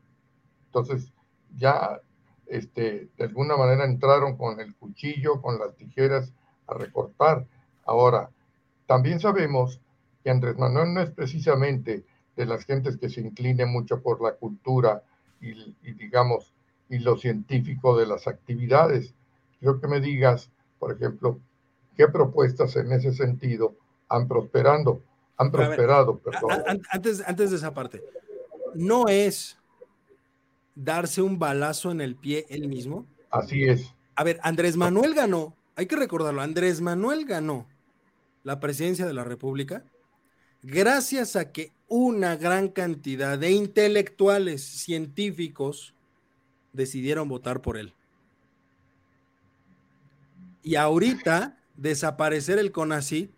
Entonces, ya este, de alguna manera entraron con el cuchillo, con las tijeras a recortar. Ahora, también sabemos que Andrés Manuel no es precisamente de las gentes que se incline mucho por la cultura y, y digamos, y lo científico de las actividades. Quiero que me digas, por ejemplo, qué propuestas en ese sentido han prosperando, han prosperado, perdón. Antes, antes de esa parte, no es darse un balazo en el pie él mismo. Así es. A ver, Andrés Manuel ganó, hay que recordarlo, Andrés Manuel ganó la presidencia de la República gracias a que una gran cantidad de intelectuales científicos decidieron votar por él. Y ahorita desaparecer el CONACYT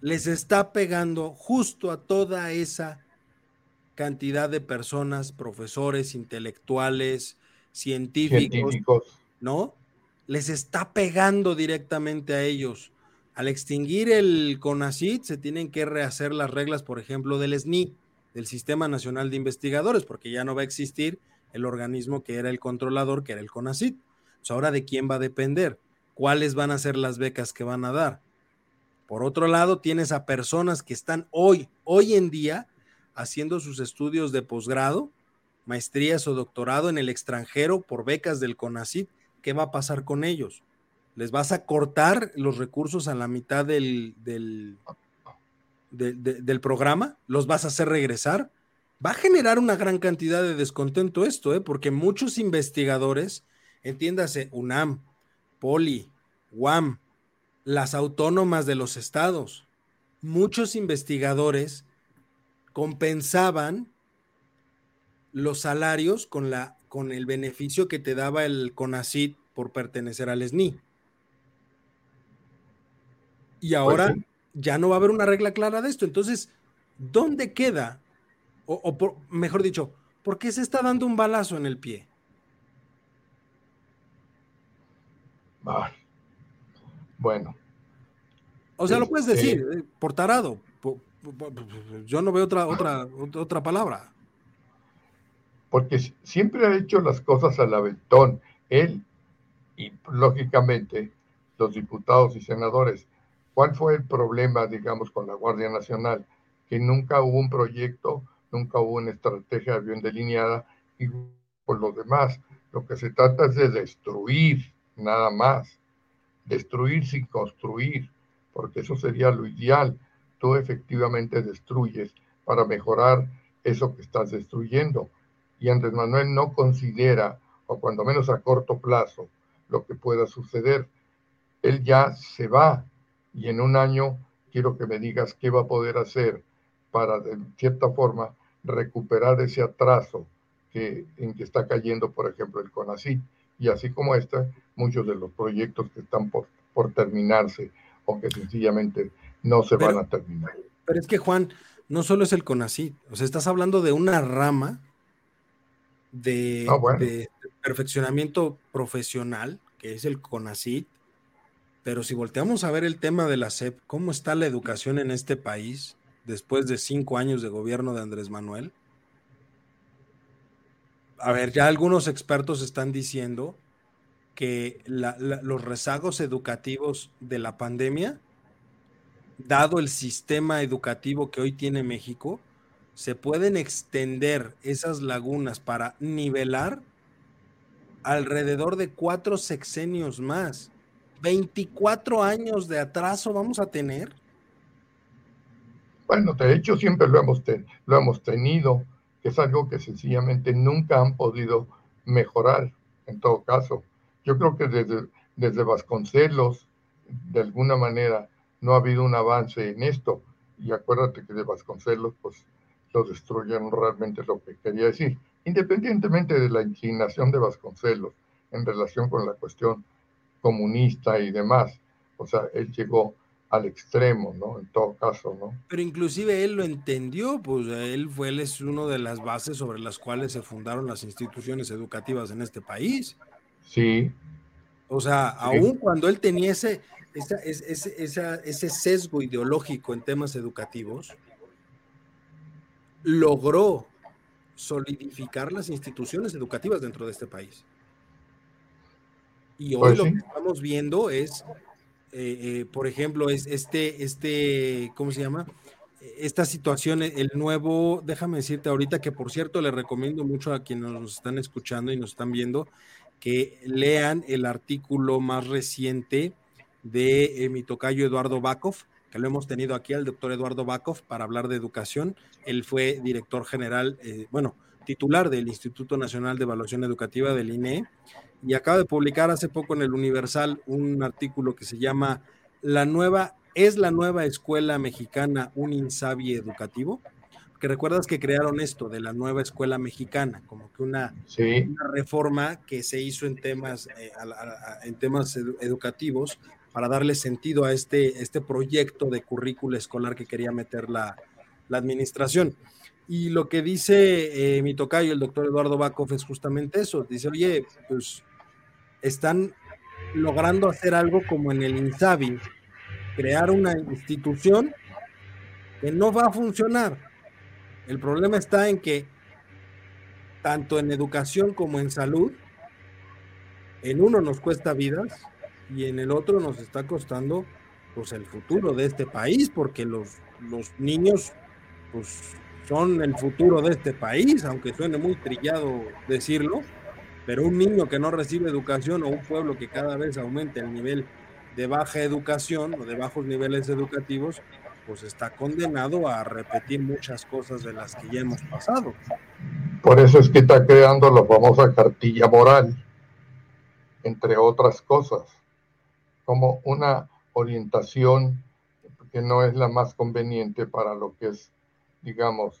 les está pegando justo a toda esa cantidad de personas, profesores, intelectuales, científicos, ¿no? Les está pegando directamente a ellos. Al extinguir el CONACIT se tienen que rehacer las reglas, por ejemplo, del SNI, del Sistema Nacional de Investigadores, porque ya no va a existir el organismo que era el controlador, que era el CONACIT. ahora, ¿de quién va a depender? ¿Cuáles van a ser las becas que van a dar? Por otro lado, tienes a personas que están hoy, hoy en día, haciendo sus estudios de posgrado, maestrías o doctorado en el extranjero por becas del CONACYT, ¿qué va a pasar con ellos? ¿Les vas a cortar los recursos a la mitad del, del, del programa? ¿Los vas a hacer regresar? Va a generar una gran cantidad de descontento esto, ¿eh? porque muchos investigadores, entiéndase, UNAM, Poli, UAM, las autónomas de los estados, muchos investigadores compensaban los salarios con, la, con el beneficio que te daba el CONACIT por pertenecer al SNI. Y pues ahora ya no va a haber una regla clara de esto. Entonces, ¿dónde queda? O, mejor dicho, ¿por qué se está dando un balazo en el pie? bueno. O sea, lo puedes este decir, eh, por tarado, yo no veo otra, otra, otra palabra. Porque siempre ha hecho las cosas al aventón. Él y lógicamente los diputados y senadores. ¿Cuál fue el problema, digamos, con la Guardia Nacional? Que nunca hubo un proyecto, nunca hubo una estrategia bien delineada y por lo demás, lo que se trata es de destruir, nada más. Destruir sin construir, porque eso sería lo ideal tú efectivamente destruyes para mejorar eso que estás destruyendo. Y Andrés Manuel no considera, o cuando menos a corto plazo, lo que pueda suceder. Él ya se va y en un año quiero que me digas qué va a poder hacer para, de cierta forma, recuperar ese atraso que, en que está cayendo, por ejemplo, el CONACYT. Y así como este, muchos de los proyectos que están por, por terminarse o que sencillamente no se van a terminar. Pero es que Juan, no solo es el CONACYT, o sea, estás hablando de una rama de, ah, de perfeccionamiento profesional, que es el CONACYT, pero si volteamos a ver el tema de la SEP, ¿cómo está la educación en este país después de cinco años de gobierno de Andrés Manuel? A ver, ya algunos expertos están diciendo que los rezagos educativos de la pandemia dado el sistema educativo que hoy tiene México, se pueden extender esas lagunas para nivelar alrededor de cuatro sexenios más. 24 años de atraso vamos a tener. Bueno, de hecho siempre lo hemos, lo hemos tenido, que es algo que sencillamente nunca han podido mejorar, en todo caso. Yo creo que desde, desde Vasconcelos, de alguna manera, no ha habido un avance en esto. Y acuérdate que de Vasconcelos, pues lo destruyeron realmente lo que quería decir. Independientemente de la inclinación de Vasconcelos en relación con la cuestión comunista y demás, o sea, él llegó al extremo, ¿no? En todo caso, ¿no? Pero inclusive él lo entendió, pues él fue, él es uno de las bases sobre las cuales se fundaron las instituciones educativas en este país. Sí. O sea, aún cuando él tenía ese, ese sesgo ideológico en temas educativos, logró solidificar las instituciones educativas dentro de este país. Y hoy pues lo que estamos viendo es eh, eh, por ejemplo, es este, este, ¿cómo se llama? Esta situación, el nuevo, déjame decirte ahorita que por cierto le recomiendo mucho a quienes nos están escuchando y nos están viendo que lean el artículo más reciente de eh, mi tocayo Eduardo Bakov, que lo hemos tenido aquí al doctor Eduardo Bakov para hablar de educación. Él fue director general, bueno, titular del Instituto Nacional de Evaluación Educativa del INE y acaba de publicar hace poco en el Universal un artículo que se llama La nueva, ¿es la nueva escuela mexicana un insabi educativo? Que recuerdas que crearon esto de la nueva escuela mexicana, como que una, reforma que se hizo en temas, eh, en temas educativos para darle sentido a este, este proyecto de currícula escolar que quería meter la, la administración. Y lo que dice eh, mi tocayo, el doctor Eduardo Bakov, es justamente eso. Dice, oye, pues están logrando hacer algo como en el INSABI, crear una institución que no va a funcionar. El problema está en que tanto en educación como en salud, en uno nos cuesta vidas y en el otro nos está costando pues el futuro de este país, porque los, los niños pues son el futuro de este país, aunque suene muy trillado decirlo, pero un niño que no recibe educación o un pueblo que cada vez aumenta el nivel de baja educación o de bajos niveles educativos, pues está condenado a repetir muchas cosas de las que ya hemos pasado. Por eso es que está creando la famosa cartilla moral, entre otras cosas, como una orientación que no es la más conveniente para lo que es, digamos,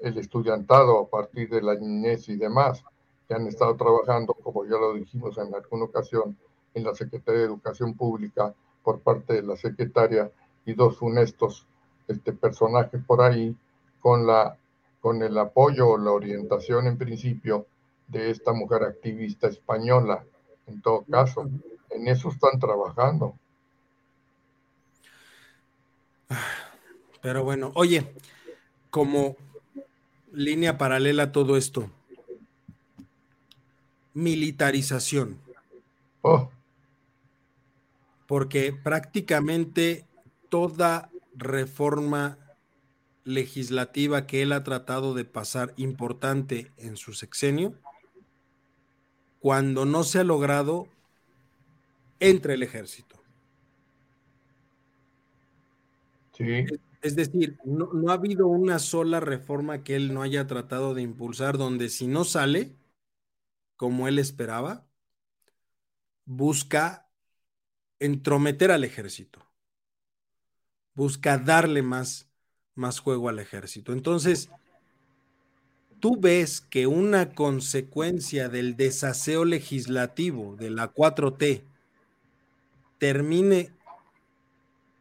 el estudiantado a partir de la niñez y demás que han estado trabajando, como ya lo dijimos en alguna ocasión, en la Secretaría de Educación Pública por parte de la secretaria y dos funestos este, personajes por ahí con, la, con el apoyo o la orientación en principio de esta mujer activista española. En todo caso, en eso están trabajando. Pero bueno, oye, como línea paralela a todo esto, militarización. Oh. Porque prácticamente toda reforma legislativa que él ha tratado de pasar importante en su sexenio, cuando no se ha logrado, entre el ejército. Sí. Es decir, no, no, ha habido una sola reforma que él no haya tratado de impulsar donde si no sale, como él esperaba, busca entrometer al ejército, busca darle más, más juego al ejército. Entonces, tú ves que una consecuencia del desaseo legislativo de la 4T termine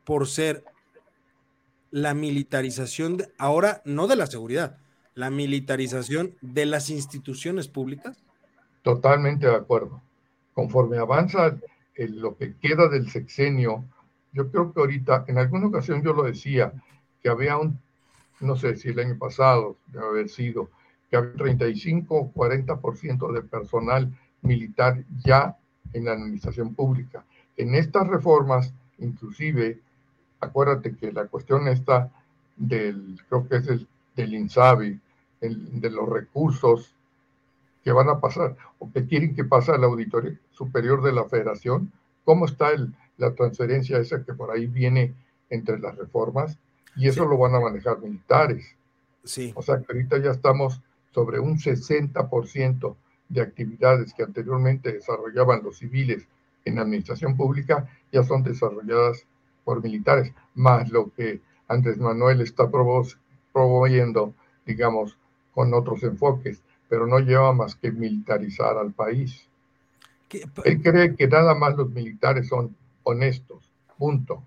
por ser la militarización, ahora no de la seguridad, la militarización de las instituciones públicas? Totalmente de acuerdo. Conforme avanza lo que queda del sexenio, yo creo que ahorita, en alguna ocasión yo lo decía, que había un, no sé si el año pasado debe haber sido, que había 35 o 40% de personal militar ya en la administración pública. En estas reformas, inclusive, acuérdate que la cuestión está del, creo que es el, del INSABI, de los recursos que van a pasar o que quieren que pase al Auditorio Superior de la Federación, cómo está el, la transferencia esa que por ahí viene entre las reformas, y eso lo van a manejar militares. Sí. O sea que ahorita ya estamos sobre un 60% de actividades que anteriormente desarrollaban los civiles en administración pública ya son desarrolladas por militares, más lo que Andrés Manuel está promoviendo, digamos, con otros enfoques, pero no lleva más que militarizar al país. Él cree que nada más los militares son honestos, punto.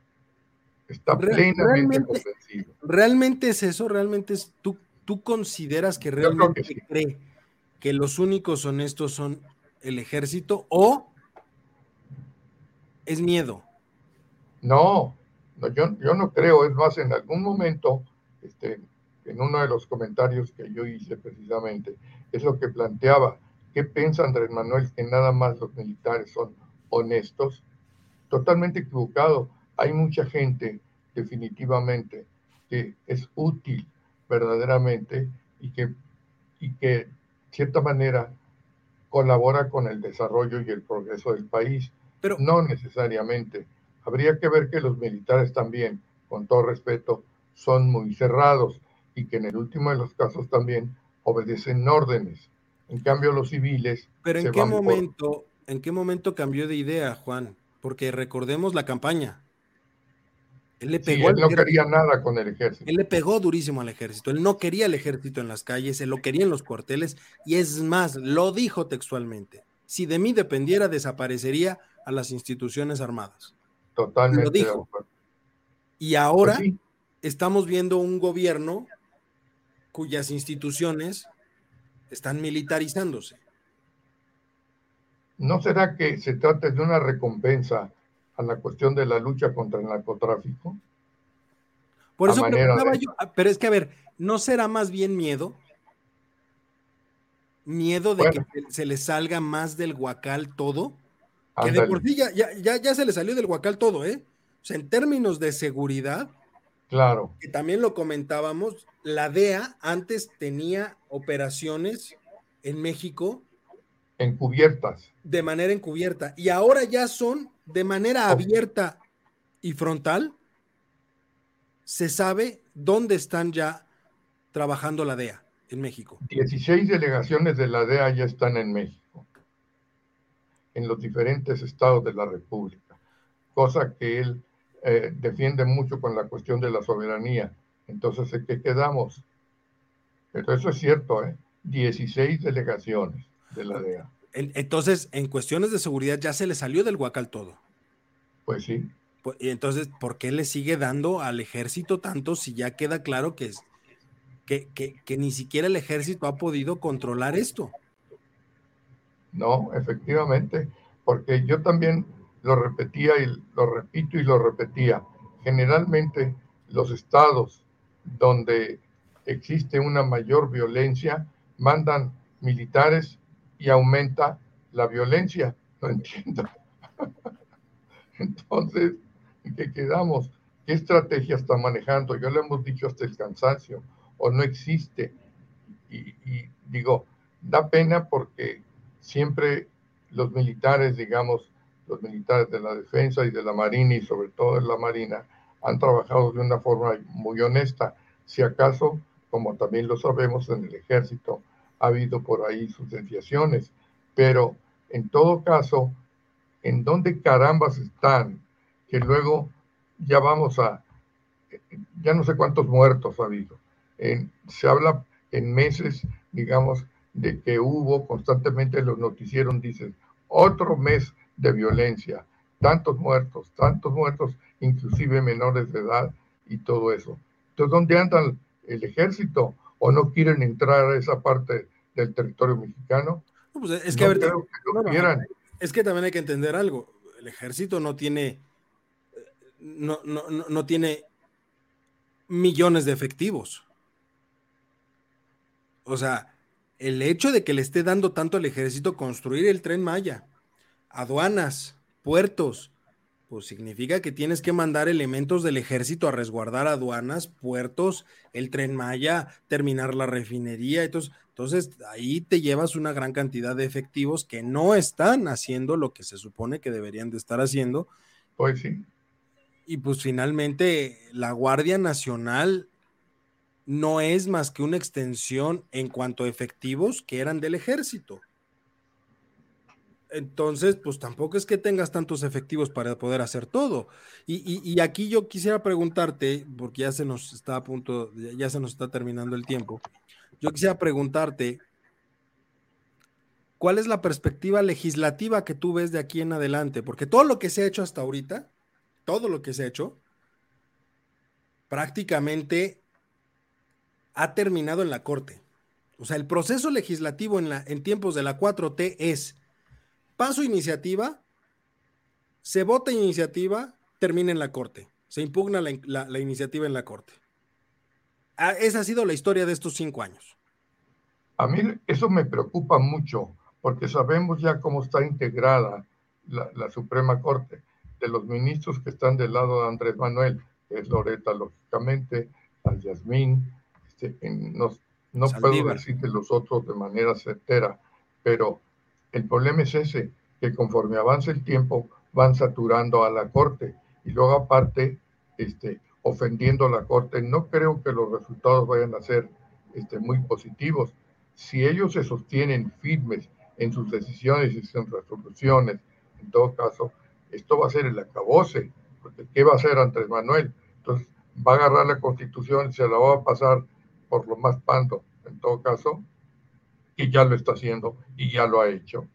Está plenamente realmente, convencido. ¿Realmente es eso? ¿Realmente es, tú, tú consideras que realmente cree que los únicos honestos son el ejército o es miedo? No, yo, yo no creo, es más, en algún momento, este, en uno de los comentarios que yo hice precisamente, es lo que planteaba, ¿qué piensa Andrés Manuel que nada más los militares son honestos? Totalmente equivocado. Hay mucha gente, definitivamente, que es útil verdaderamente y que, y que de cierta manera colabora con el desarrollo y el progreso del país. Pero no necesariamente habría que ver que los militares también, con todo respeto, son muy cerrados y que en el último de los casos también obedecen órdenes. En cambio, los civiles. Pero ¿en qué momento, en qué momento cambió de idea, Juan? Porque recordemos la campaña. Él le pegó. él no quería nada con el ejército. Él le pegó durísimo al ejército. Él no quería el ejército en las calles, él lo quería en los cuarteles. Y es más, lo dijo textualmente. Si de mí dependiera, desaparecería a las instituciones armadas. Totalmente. Lo dijo. Y ahora pues estamos viendo un gobierno cuyas instituciones están militarizándose. ¿No será que se trata de una recompensa a la cuestión de la lucha contra el narcotráfico? Por eso preguntaba yo, ah, pero es que a ver, ¿no será más bien miedo? Miedo de que se le salga más del guacal todo. Que de por sí ya, ya, se le salió del Huacal todo, ¿eh? O sea, en términos de seguridad, claro. Que también lo comentábamos, la DEA antes tenía operaciones en México. Encubiertas. De manera encubierta. Y ahora ya son de manera abierta y frontal. Se sabe dónde están ya trabajando la DEA en México. 16 delegaciones de la DEA ya están en México en los diferentes estados de la República, cosa que él eh, defiende mucho con la cuestión de la soberanía. Entonces, ¿en qué quedamos? Pero eso es cierto, ¿eh? 16 delegaciones de la DEA. Entonces, en cuestiones de seguridad ya se le salió del guacal todo. Pues sí. Pues, y entonces, ¿por qué le sigue dando al ejército tanto si ya queda claro que, que, ni siquiera el ejército ha podido controlar esto? No, efectivamente, porque yo también lo repetía y lo repito y lo repetía. Generalmente los estados donde existe una mayor violencia mandan militares y aumenta la violencia. No entiendo. Entonces, ¿en qué quedamos? ¿Qué estrategia está manejando? Ya lo hemos dicho hasta el cansancio, o no existe. Y, digo, da pena porque siempre los militares, digamos, los militares de la defensa y de la marina y sobre todo de la marina, han trabajado de una forma muy honesta. Si acaso, como también lo sabemos en el ejército, ha habido por ahí sus pero en todo caso, ¿en dónde carambas están? Que luego ya vamos a, ya no sé cuántos muertos ha habido. Se habla en meses, digamos, de que hubo constantemente los noticieros dicen otro mes de violencia, tantos muertos, tantos muertos, inclusive menores de edad y todo eso. Entonces, ¿dónde anda el ejército? ¿O no quieren entrar a esa parte del territorio mexicano? Pues, es que, es que también hay que entender algo. El ejército no tiene, no, no, no tiene millones de efectivos. O sea, el hecho de que le esté dando tanto al ejército construir el tren Maya, aduanas, puertos, pues significa que tienes que mandar elementos del ejército a resguardar aduanas, puertos, el tren Maya, terminar la refinería. Entonces, entonces ahí te llevas una gran cantidad de efectivos que no están haciendo lo que se supone que deberían de estar haciendo. Pues sí. Y pues finalmente la Guardia Nacional no es más que una extensión en cuanto a efectivos que eran del ejército. Entonces, pues tampoco es que tengas tantos efectivos para poder hacer todo. Y, aquí yo quisiera preguntarte, porque ya se nos está a punto, ya se nos está terminando el tiempo. Yo quisiera preguntarte, ¿cuál es la perspectiva legislativa que tú ves de aquí en adelante? Porque todo lo que se ha hecho hasta ahorita, todo lo que se ha hecho, prácticamente ha terminado en la Corte. O sea, el proceso legislativo en, tiempos de la 4T es paso iniciativa, se vota iniciativa, termina en la Corte. Se impugna la, iniciativa en la Corte. Ah, esa ha sido la historia de estos cinco años. A mí eso me preocupa mucho, porque sabemos ya cómo está integrada la, Suprema Corte, de los ministros que están del lado de Andrés Manuel, que es Loreta, lógicamente, al Yasmín, este, no, no puedo decir que los otros de manera certera, pero el problema es ese, que conforme avanza el tiempo van saturando a la Corte y luego aparte este, ofendiendo a la Corte. No creo que los resultados vayan a ser este, muy positivos. Si ellos se sostienen firmes en sus decisiones y sus resoluciones, en todo caso, esto va a ser el acabose, porque ¿qué va a hacer Andrés Manuel? Entonces, va a agarrar la constitución y se la va a pasar por lo más pando, en todo caso, y ya lo está haciendo y ya lo ha hecho.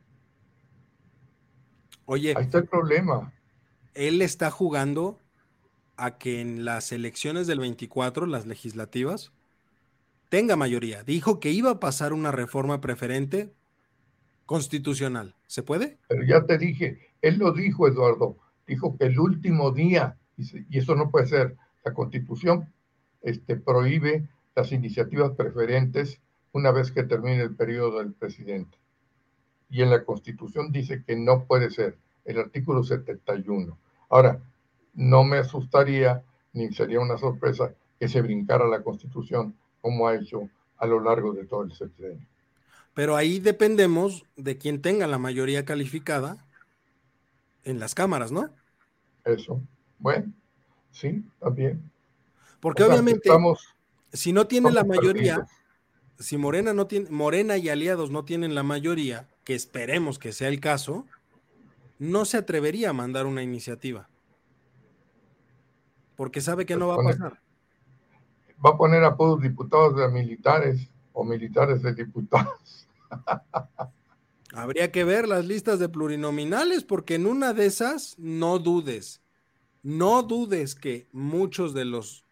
Oye, ahí está el problema. Él está jugando a que en las elecciones del 24, las legislativas, tenga mayoría. Dijo que iba a pasar una reforma preferente constitucional. ¿Se puede? Pero ya te dije, él lo dijo, Eduardo, dijo que el último día, y eso no puede ser, la constitución este, prohíbe las iniciativas preferentes una vez que termine el periodo del presidente. Y en la Constitución dice que no puede ser, el artículo 71. Ahora, no me asustaría ni sería una sorpresa que se brincara la Constitución como ha hecho a lo largo de todo el sexenio. Pero ahí dependemos de quien tenga la mayoría calificada en las cámaras, ¿no? Eso. Bueno, sí, también. Porque obviamente, si no tiene la mayoría, si Morena no tiene, Morena y aliados no tienen la mayoría, que esperemos que sea el caso, no se atrevería a mandar una iniciativa. Porque sabe que no va a pasar. Va a poner a todos diputados de militares o militares de diputados. Habría que ver las listas de plurinominales, porque en una de esas, no dudes, no dudes que muchos de los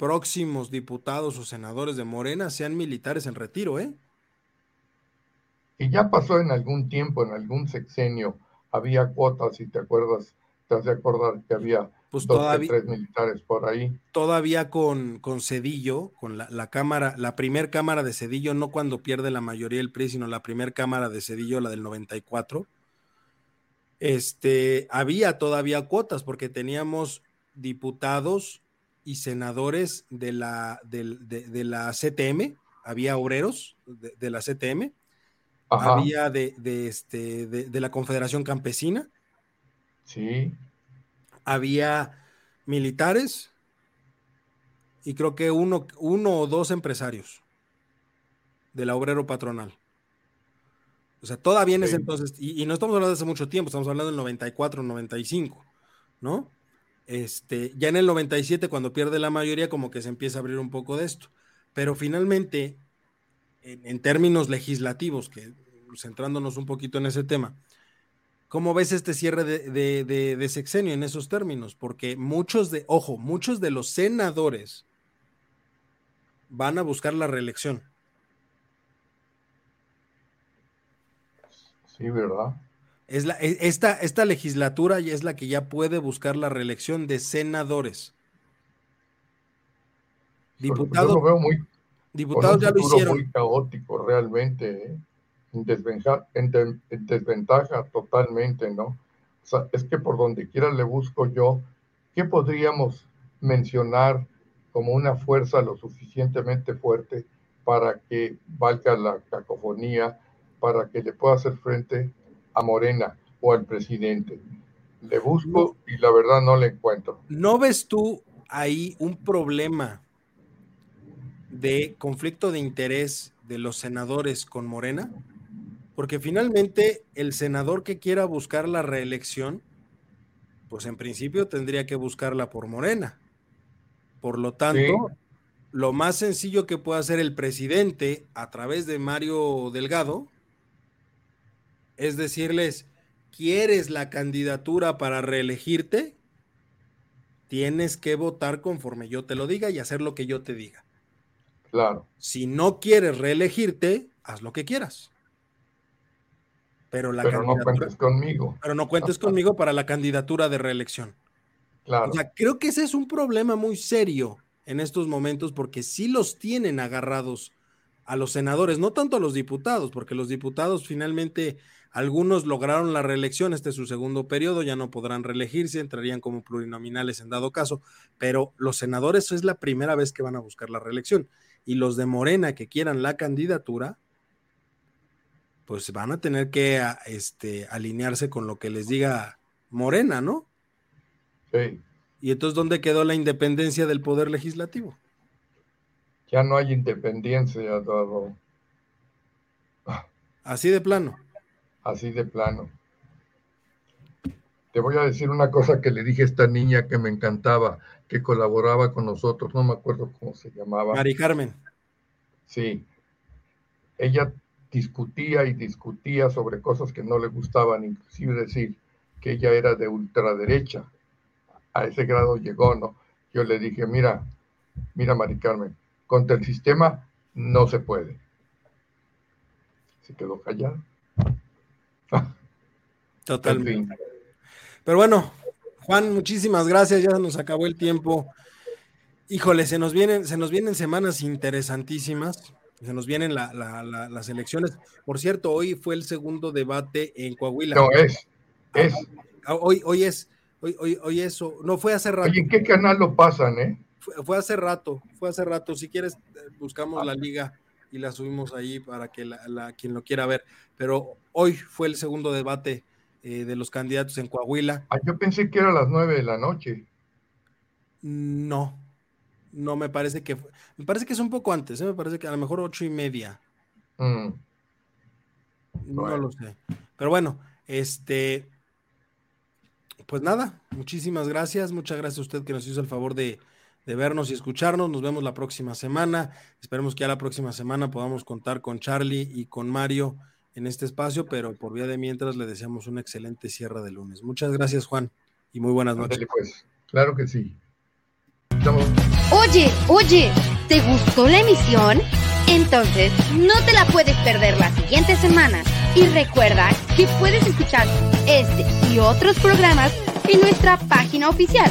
próximos diputados o senadores de Morena sean militares en retiro, ¿eh? Y ya pasó en algún tiempo, en algún sexenio, había cuotas, si te acuerdas, te has de acordar que había pues dos todavía, tres militares por ahí. Todavía con, con Cedillo, con la, cámara, la primer cámara de Cedillo, no cuando pierde la mayoría del PRI, sino la primer cámara de Cedillo, la del 94. Este, había todavía cuotas porque teníamos diputados y senadores de la, de, la CTM, había obreros de, la CTM, había de, este, de, la Confederación Campesina. Sí. Había militares y creo que uno, uno o dos empresarios de la obrero patronal. O sea, todavía en ese entonces, y, y, no estamos hablando de hace mucho tiempo, estamos hablando del 94, 95, ¿no? Este, ya en el 97, cuando pierde la mayoría, como que se empieza a abrir un poco de esto. Pero finalmente, en, términos legislativos, que centrándonos un poquito en ese tema, ¿cómo ves este cierre de, de, sexenio en esos términos? Porque muchos de, ojo, muchos de los senadores van a buscar la reelección. Sí, ¿verdad? Es la, e, esta, esta legislatura es la que ya puede buscar la reelección de senadores. Diputados, Yo veo muy, diputados ya lo hicieron. muy caótico realmente, ¿eh? en, desventaja, en, desventaja totalmente, ¿no? O sea, es que por donde quiera le busco yo, ¿qué podríamos mencionar como una fuerza lo suficientemente fuerte para que valga la cacofonía, para que le pueda hacer frente a Morena o al presidente. Le busco y la verdad no le encuentro. ¿No ves tú ahí un problema de conflicto de interés de los senadores con Morena? Porque finalmente el senador que quiera buscar la reelección, pues en principio tendría que buscarla por Morena. Por lo tanto, lo más sencillo que puede hacer el presidente a través de Mario Delgado es decirles, ¿quieres la candidatura para reelegirte? Tienes que votar conforme yo te lo diga y hacer lo que yo te diga. Claro. Si no quieres reelegirte, haz lo que quieras. Pero, la pero no cuentes conmigo. Pero no cuentes conmigo para la candidatura de reelección. Claro. O sea, creo que ese es un problema muy serio en estos momentos porque sí los tienen agarrados a los senadores, no tanto a los diputados, porque los diputados finalmente algunos lograron la reelección, este es su segundo periodo, ya no podrán reelegirse, entrarían como plurinominales en dado caso, pero los senadores es la primera vez que van a buscar la reelección y los de Morena que quieran la candidatura, pues van a tener que este, alinearse con lo que les diga Morena, ¿no? Sí. ¿Y entonces dónde quedó la independencia del poder legislativo? Ya no hay independencia, dado. Así de plano. Así de plano. Te voy a decir una cosa que le dije a esta niña que me encantaba, que colaboraba con nosotros, no me acuerdo cómo se llamaba. Mari Carmen. Sí. Ella discutía y discutía sobre cosas que no le gustaban, inclusive decir que ella era de ultraderecha a ese grado llegó, ¿no? Yo le dije, mira, mira, Mari Carmen, contra el sistema no se puede. Se quedó callada. Totalmente. Pero bueno, Juan, muchísimas gracias. Ya nos acabó el tiempo. Híjole, se nos vienen, se nos vienen semanas interesantísimas. Se nos vienen las elecciones. Por cierto, hoy fue el segundo debate en Coahuila. No, es. es. Ah, hoy, hoy es. Hoy, hoy, eso, no fue hace rato. Oye, ¿en qué canal lo pasan, eh? Fue, hace rato, fue hace rato. Si quieres, eh, buscamos la liga y la subimos ahí para que la, quien lo quiera ver. Pero hoy fue el segundo debate eh, de los candidatos en Coahuila. Ah, yo pensé que era a las nueve de la noche. No, no me parece que me parece que es un poco antes, ¿eh? me parece que a lo mejor ocho y media. Mm. No lo sé. Pero bueno, este pues nada, muchísimas gracias. Muchas gracias a usted que nos hizo el favor de, vernos y escucharnos. Nos vemos la próxima semana. Esperemos que ya la próxima semana podamos contar con Charlie y con Mario en este espacio, pero por vía de mientras le deseamos un excelente cierre de lunes. Muchas gracias, Juan, y muy buenas noches. pues, claro que sí. Oye, oye, ¿te gustó la emisión? Entonces, no te la puedes perder la siguiente semana. Y recuerda que puedes escuchar este y otros programas en nuestra página oficial,